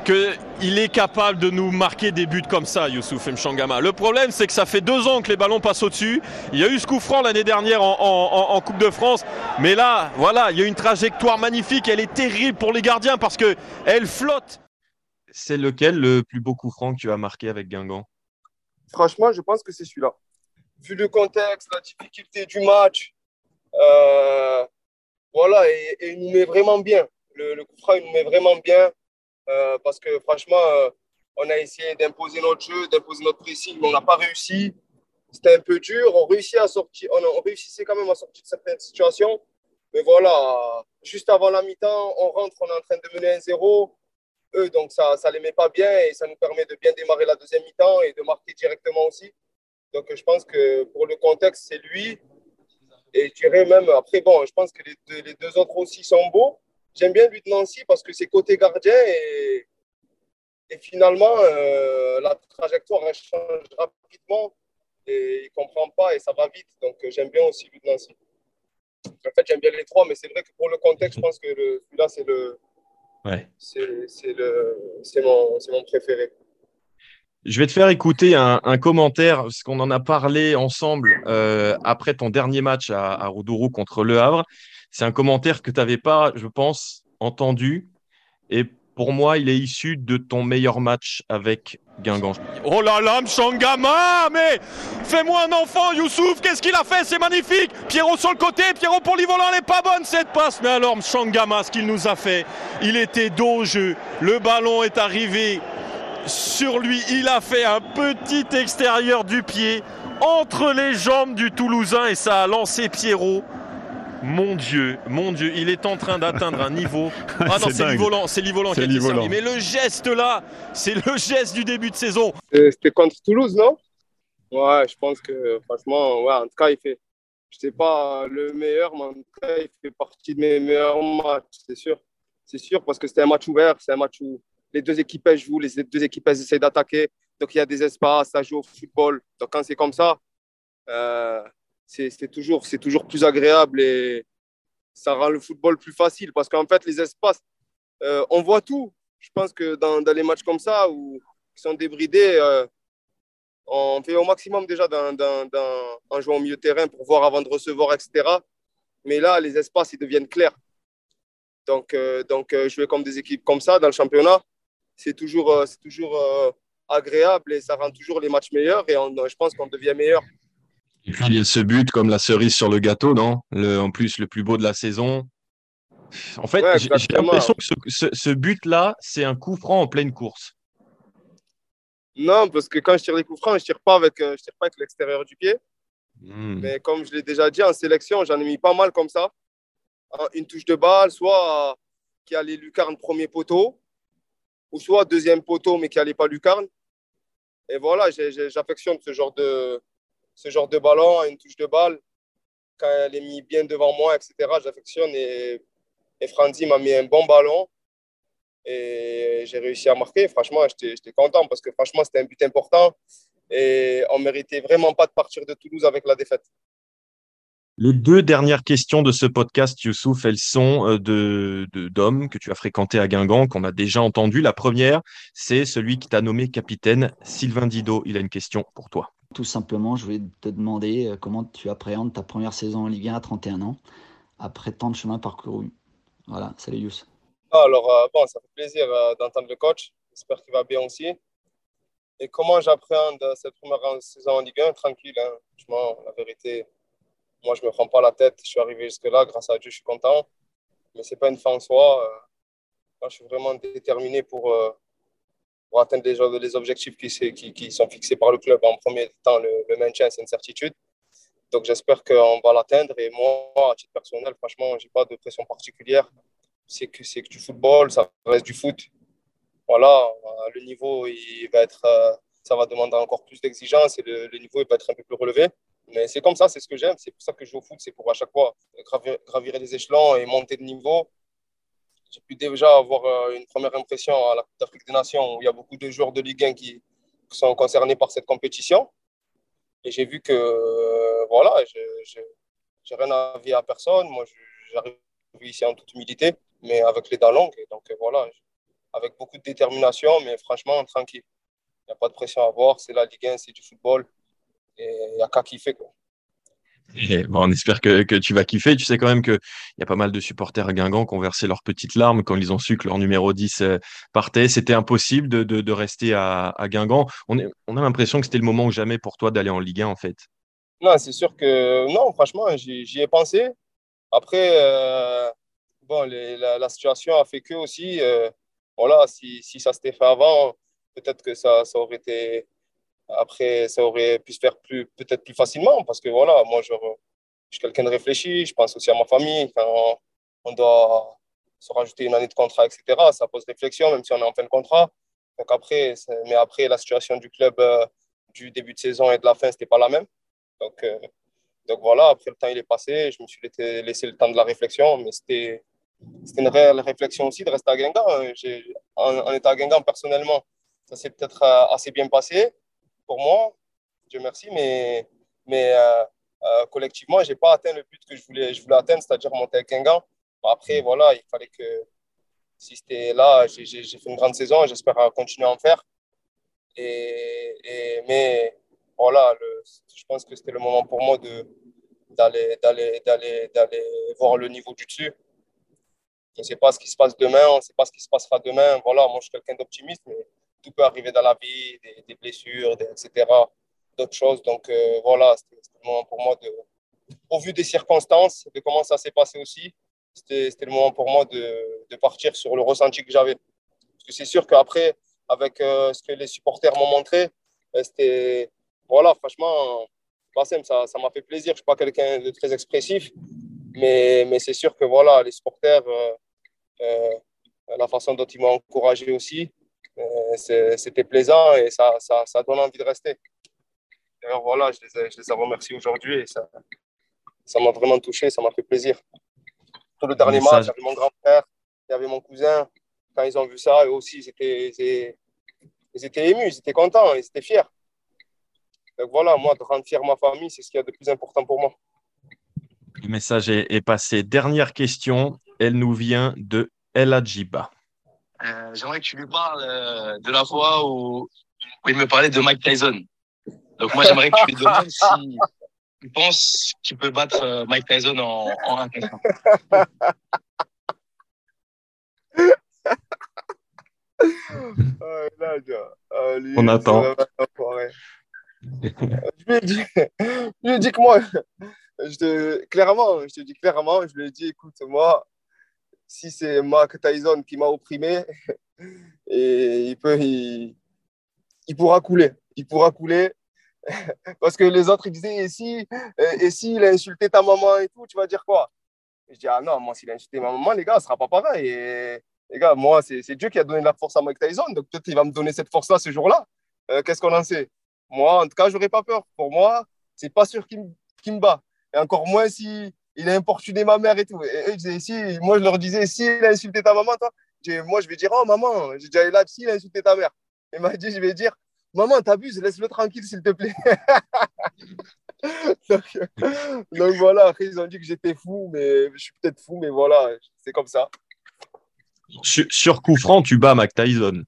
qu'il est capable de nous marquer des buts comme ça, Youssouf Mchangama. Le problème, c'est que ça fait deux ans que les ballons passent au-dessus. Il y a eu ce coup franc l'année dernière en, Coupe de France. Mais là, voilà, il y a une trajectoire magnifique. Elle est terrible pour les gardiens parce qu'elle flotte. C'est lequel le plus beau coup franc que tu as marqué avec Guingamp? Franchement, je pense que c'est celui-là. Vu le contexte, la difficulté du match, euh, voilà, et, il nous met vraiment bien. Le, le coup franc, il nous met vraiment bien. Euh, parce que franchement, euh, on a essayé d'imposer notre jeu, d'imposer notre pressing, mais on n'a pas réussi. C'était un peu dur. On, réussit à sortir, on, réussissait quand même à sortir de certaines situations. Mais voilà, juste avant la mi-temps, on rentre, on est en train de mener un 0 Eux, donc ça ne les met pas bien et ça nous permet de bien démarrer la deuxième mi-temps et de marquer directement aussi. Donc je pense que pour le contexte, c'est lui. Et je dirais même, après, bon, je pense que les deux autres aussi sont beaux. J'aime bien lui de Nancy parce que c'est côté gardien et, et finalement, euh, la trajectoire change rapidement et il ne comprend pas et ça va vite. Donc, euh, j'aime bien aussi lui de Nancy. En fait, j'aime bien les trois, mais c'est vrai que pour le contexte, je pense que celui-là, c'est le. Ouais. C'est mon, mon préféré. Je vais te faire écouter un, commentaire, parce qu'on en a parlé ensemble euh, après ton dernier match à, à Roudourou contre Le Havre. C'est un commentaire que tu n'avais pas, je pense, entendu. Et pour moi, il est issu de ton meilleur match avec Guingamp. Oh là là, Mchangama, mais fais-moi un enfant, Youssouf, qu'est-ce qu'il a fait? C'est magnifique Pierrot sur le côté, Pierrot pour l'Ivolant, elle n'est pas bonne cette passe. Mais alors, Mchangama, ce qu'il nous a fait, il était dos au jeu. Le ballon est arrivé sur lui. Il a fait un petit extérieur du pied entre les jambes du Toulousain et ça a lancé Pierrot. Mon Dieu, mon Dieu, il est en train d'atteindre un niveau. (laughs) Ah non, c'est Livolant, c'est Livolant qui a été servi. Mais le geste là, c'est le geste du début de saison. C'était contre Toulouse, non? Ouais, je pense que franchement, ouais, en tout cas, il fait. Je sais pas le meilleur, mais en tout cas, il fait partie de mes meilleurs matchs, c'est sûr. C'est sûr, parce que c'était un match ouvert, c'est un match où les deux équipes jouent, les deux équipes essaient d'attaquer. Donc il y a des espaces, ça joue au football. Donc quand c'est comme ça, euh, c'est toujours, toujours plus agréable et ça rend le football plus facile parce qu'en fait, les espaces, euh, on voit tout. Je pense que dans, dans, les matchs comme ça, où ils sont débridés, euh, on fait au maximum déjà en jouant au milieu terrain pour voir avant de recevoir, etc. Mais là, les espaces, ils deviennent clairs. Donc, euh, donc jouer comme des équipes comme ça dans le championnat, c'est toujours, toujours agréable et ça rend toujours les matchs meilleurs et je pense qu'on devient meilleur et puis il y a ce but comme la cerise sur le gâteau, non? Le, En plus, le plus beau de la saison. En fait, j'ai l'impression que ce, but-là, c'est un coup franc en pleine course. Non, parce que quand je tire les coups francs, je ne tire pas avec, euh, tire pas avec l'extérieur du pied. Hmm. Mais comme je l'ai déjà dit en sélection, j'en ai mis pas mal comme ça. Une touche de balle, soit qui allait lucarne premier poteau, ou soit deuxième poteau, mais qui n'allait pas lucarne. Et voilà, j'affectionne ce genre de, ce genre de ballon, une touche de balle, quand elle est mise bien devant moi, etc., j'affectionne. Et, et Franzi m'a mis un bon ballon. Et j'ai réussi à marquer. Franchement, j'étais content parce que franchement, c'était un but important. Et on méritait vraiment pas de partir de Toulouse avec la défaite. Les deux dernières questions de ce podcast, Youssouf, elles sont euh, de d'hommes que tu as fréquenté à Guingamp, qu'on a déjà entendu. La première, c'est celui qui t'a nommé capitaine, Sylvain Didot. Il a une question pour toi. Tout simplement, je voulais te demander euh, comment tu appréhendes ta première saison en Ligue 1 à 31 ans, après tant de chemin parcouru. Voilà, salut Yous. Ah, alors, euh, bon, ça fait plaisir euh, d'entendre le coach. J'espère qu'il va bien aussi. Et comment j'appréhende cette première saison en Ligue 1 Tranquille, hein. franchement, la vérité, moi, je ne me prends pas la tête. Je suis arrivé jusque-là, grâce à Dieu, je suis content. Mais ce n'est pas une fin en soi. Moi, je suis vraiment déterminé pour, pour atteindre les, les objectifs qui, sont fixés par le club. En premier temps, le, maintien, c'est une certitude. Donc j'espère qu'on va l'atteindre. Et moi, à titre personnel, franchement, je n'ai pas de pression particulière. C'est que, c'est que du football, ça reste du foot. Voilà, le niveau, il va être, ça va demander encore plus d'exigence et le, niveau va être un peu plus relevé. Mais c'est comme ça, c'est ce que j'aime. C'est pour ça que je joue au foot, c'est pour à chaque fois gravir, gravir les échelons et monter de niveau. J'ai pu déjà avoir euh, une première impression à la Coupe d'Afrique des Nations où il y a beaucoup de joueurs de Ligue 1 qui sont concernés par cette compétition. Et j'ai vu que, euh, voilà, je n'ai rien à dire à personne. Moi, j'arrive ici en toute humilité, mais avec les dents longues. Donc, euh, voilà, avec beaucoup de détermination, mais franchement, tranquille. Il n'y a pas de pression à avoir. C'est la Ligue 1, c'est du football. Et il n'y a qu'à kiffer, quoi. On espère que, tu vas kiffer. Tu sais quand même qu'il y a pas mal de supporters à Guingamp qui ont versé leurs petites larmes quand ils ont su que leur numéro 10 euh, partait. C'était impossible de, rester à, Guingamp. On, a l'impression que c'était le moment ou jamais pour toi d'aller en Ligue 1, en fait. Non, c'est sûr que non, franchement, j'y ai pensé. Après, euh, bon, la, situation a fait que aussi, euh, voilà, si, si ça s'était fait avant, peut-être que ça, ça aurait été après, ça aurait pu se faire plus, peut-être plus facilement parce que voilà, moi, je, je suis quelqu'un de réfléchi, je pense aussi à ma famille. Enfin, on, doit se rajouter une année de contrat, etc. Ça pose réflexion, même si on est en fin de contrat. Donc après, mais après, la situation du club euh, du début de saison et de la fin, c'était pas la même. Donc, euh, donc voilà, après le temps, il est passé. Je me suis laissé, le temps de la réflexion, mais c'était une réelle réflexion aussi de rester à Guingamp. En, en étant à Guingamp, personnellement, ça s'est peut-être euh, assez bien passé pour moi, Dieu merci, mais, mais euh, euh, collectivement, je n'ai pas atteint le but que je voulais, je voulais atteindre, c'est-à-dire monter avec Guingamp. Après, voilà, il fallait que si c'était là, j'ai fait une grande saison, j'espère continuer à en faire. Et, mais voilà, je pense que c'était le moment pour moi d'aller voir le niveau du dessus. On ne sait pas ce qui se passe demain, on ne sait pas ce qui se passera demain. Voilà, moi je suis quelqu'un d'optimiste, peut arriver dans la vie, des, blessures, etc., d'autres choses. Donc euh, voilà, c'était le moment pour moi de, au vu des circonstances, de comment ça s'est passé aussi, c'était le moment pour moi de, partir sur le ressenti que j'avais. Parce que c'est sûr qu'après, avec euh, ce que les supporters m'ont montré, euh, c'était, voilà, franchement, Bassem, ça m'a fait plaisir. Je ne suis pas quelqu'un de très expressif, mais, mais c'est sûr que voilà, les supporters, la façon dont ils m'ont encouragé aussi, c'était plaisant et ça, ça, ça, donne envie de rester. D'ailleurs, voilà, je les ai, je les ai remerciés aujourd'hui et ça m'a vraiment touché, ça m'a fait plaisir. Tout le dernier match, il y avait mon grand frère, il y avait mon cousin. Quand ils ont vu ça, eux aussi, ils étaient, ils, ils étaient émus, ils étaient contents, ils étaient fiers. Donc voilà, moi, de rendre fier ma famille, c'est ce qu'il y a de plus important pour moi. Le message est, est passé. Dernière question, elle nous vient de El Adjiba. Euh, J'aimerais que tu lui parles euh, de la fois où, où, il me parlait de Mike Tyson. Donc moi, j'aimerais que tu lui demandes si tu penses qu'il peut battre euh, Mike Tyson en, en 1 contre 1. On attend. je lui ai dit, je lui ai dit que moi, je te, clairement, je te dis clairement, je lui ai dit, écoute, moi, si c'est Mark Tyson qui m'a opprimé, (laughs) et il, peut, il, il, pourra couler. Il pourra couler. (laughs) Parce que les autres, ils disaient, et si, et s'il a insulté ta maman et tout, tu vas dire quoi? Je dis, ah non, moi, s'il a insulté ma maman, les gars, ce sera pas pareil. Et, les gars, moi, c'est Dieu qui a donné la force à Mike Tyson, donc peut-être il va me donner cette force-là ce jour-là. Euh, Qu'est-ce qu'on en sait? Moi, en tout cas, j'aurais pas peur. Pour moi, c'est pas sûr qu'il qu me bat. Et encore moins si il a importuné ma mère et tout. Et eux, disaient, si, moi, je leur disais, si il a insulté ta maman, toi, moi, je vais dire, oh maman, j'ai déjà là, si il a insulté ta mère. Il m'a dit, je vais dire, maman, t'abuses, laisse-le tranquille, s'il te plaît. (laughs) donc, donc, voilà, après, ils ont dit que j'étais fou, mais je suis peut-être fou, mais voilà, c'est comme ça. Sur, sur coup franc, tu bats Mac Tyson.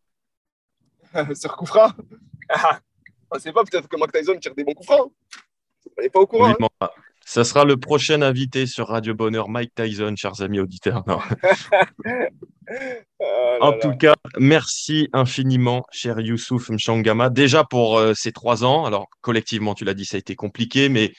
(laughs) sur coup franc? (laughs) On ne sait pas, peut-être que Mac Tyson tire des bons coups francs. On n'est pas au courant. Hein. Ça sera le prochain invité sur Radio Bonheur, Mike Tyson, chers amis auditeurs. Non. (laughs) oh en tout cas, merci infiniment, cher Youssouf Mchangama. Déjà pour euh, ces trois ans, alors collectivement, tu l'as dit, ça a été compliqué, mais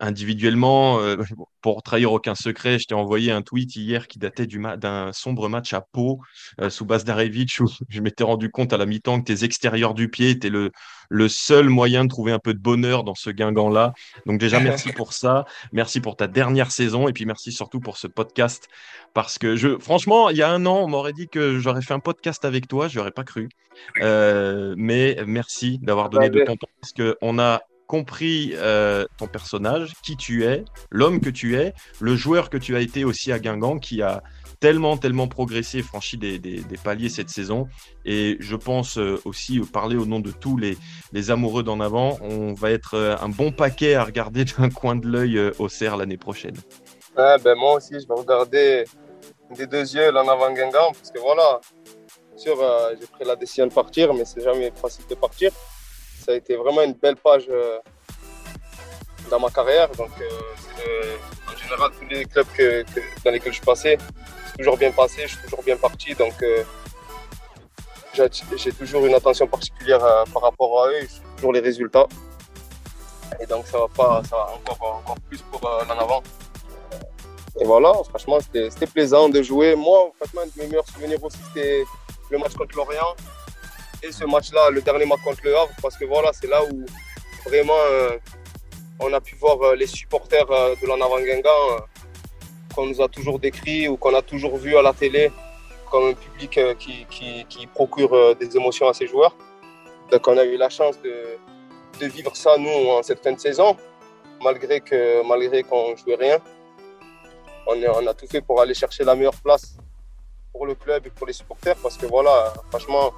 individuellement, euh, pour trahir aucun secret, je t'ai envoyé un tweet hier qui datait d'un sombre match à Pau sous Bazdarevic où je m'étais rendu compte à la mi-temps que tes extérieurs du pied étaient le, le seul moyen de trouver un peu de bonheur dans ce Guingamp-là. Donc déjà, merci (laughs) pour ça. Merci pour ta dernière saison et puis merci surtout pour ce podcast parce que je, franchement, il y a un an, on m'aurait dit que j'aurais fait un podcast avec toi, je n'aurais pas cru. mais merci d'avoir donné de ton temps parce qu'on a compris euh, ton personnage, qui tu es, l'homme que tu es, le joueur que tu as été aussi à Guingamp, qui a tellement, tellement progressé, franchi des, paliers cette saison. Et je pense euh, aussi parler au nom de tous les, les amoureux d'en avant. On va être euh, un bon paquet à regarder (laughs) d'un coin de l'œil au CERF l'année prochaine. ben moi aussi, je vais regarder des deux yeux l'en avant Guingamp, parce que voilà, sûr, j'ai pris la décision de partir, mais c'est jamais facile de partir ça a été vraiment une belle page euh, dans ma carrière. Donc, euh, en général, tous les clubs dans lesquels je passé, c'est toujours bien passé, je suis toujours bien parti. Donc, euh, j'ai toujours une attention particulière par rapport à eux, toujours les résultats. Et donc, ça va, pas, ça va encore, plus pour l'en avant. Et voilà, franchement, c'était plaisant de jouer. Moi, un de mes meilleurs souvenirs aussi, c'était le match contre Lorient et ce match-là, le dernier match contre le Havre, parce que voilà, c'est là où vraiment euh, on a pu voir euh, les supporters euh, de l'en qu'on nous a toujours décrit ou qu'on a toujours vu à la télé comme un public qui, procure des émotions à ses joueurs. Donc on a eu la chance de, vivre ça, nous, en cette fin de saison, malgré qu'on malgré jouait rien. On, a tout fait pour aller chercher la meilleure place pour le club et pour les supporters, parce que voilà, franchement,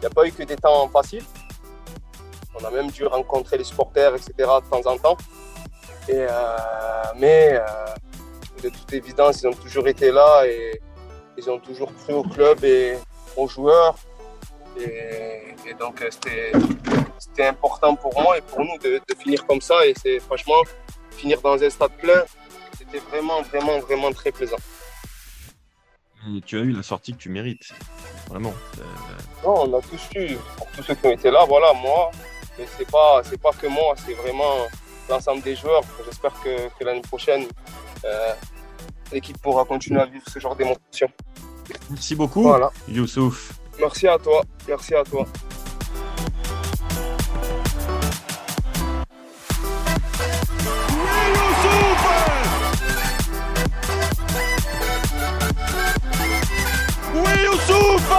il n'y a pas eu que des temps faciles. On a même dû rencontrer les supporters, etc. de temps en temps. Et, euh, mais euh, de toute évidence, ils ont toujours été là et ils ont toujours cru au club et aux joueurs. Et, donc, euh, c'était important pour moi et pour nous de, de finir comme ça. Et c'est franchement, finir dans un stade plein, c'était vraiment, vraiment, vraiment très plaisant tu as eu la sortie que tu mérites. Vraiment. Euh, non, on a tous eu. Pour tous ceux qui ont été là, voilà, moi. Mais c'est pas, c'est pas que moi, c'est vraiment l'ensemble des joueurs. J'espère que, l'année prochaine, euh, l'équipe pourra continuer à vivre ce genre d'émotion. Merci beaucoup, voilà. Youssouf. Merci à toi. Merci à toi. Oui, Youssouf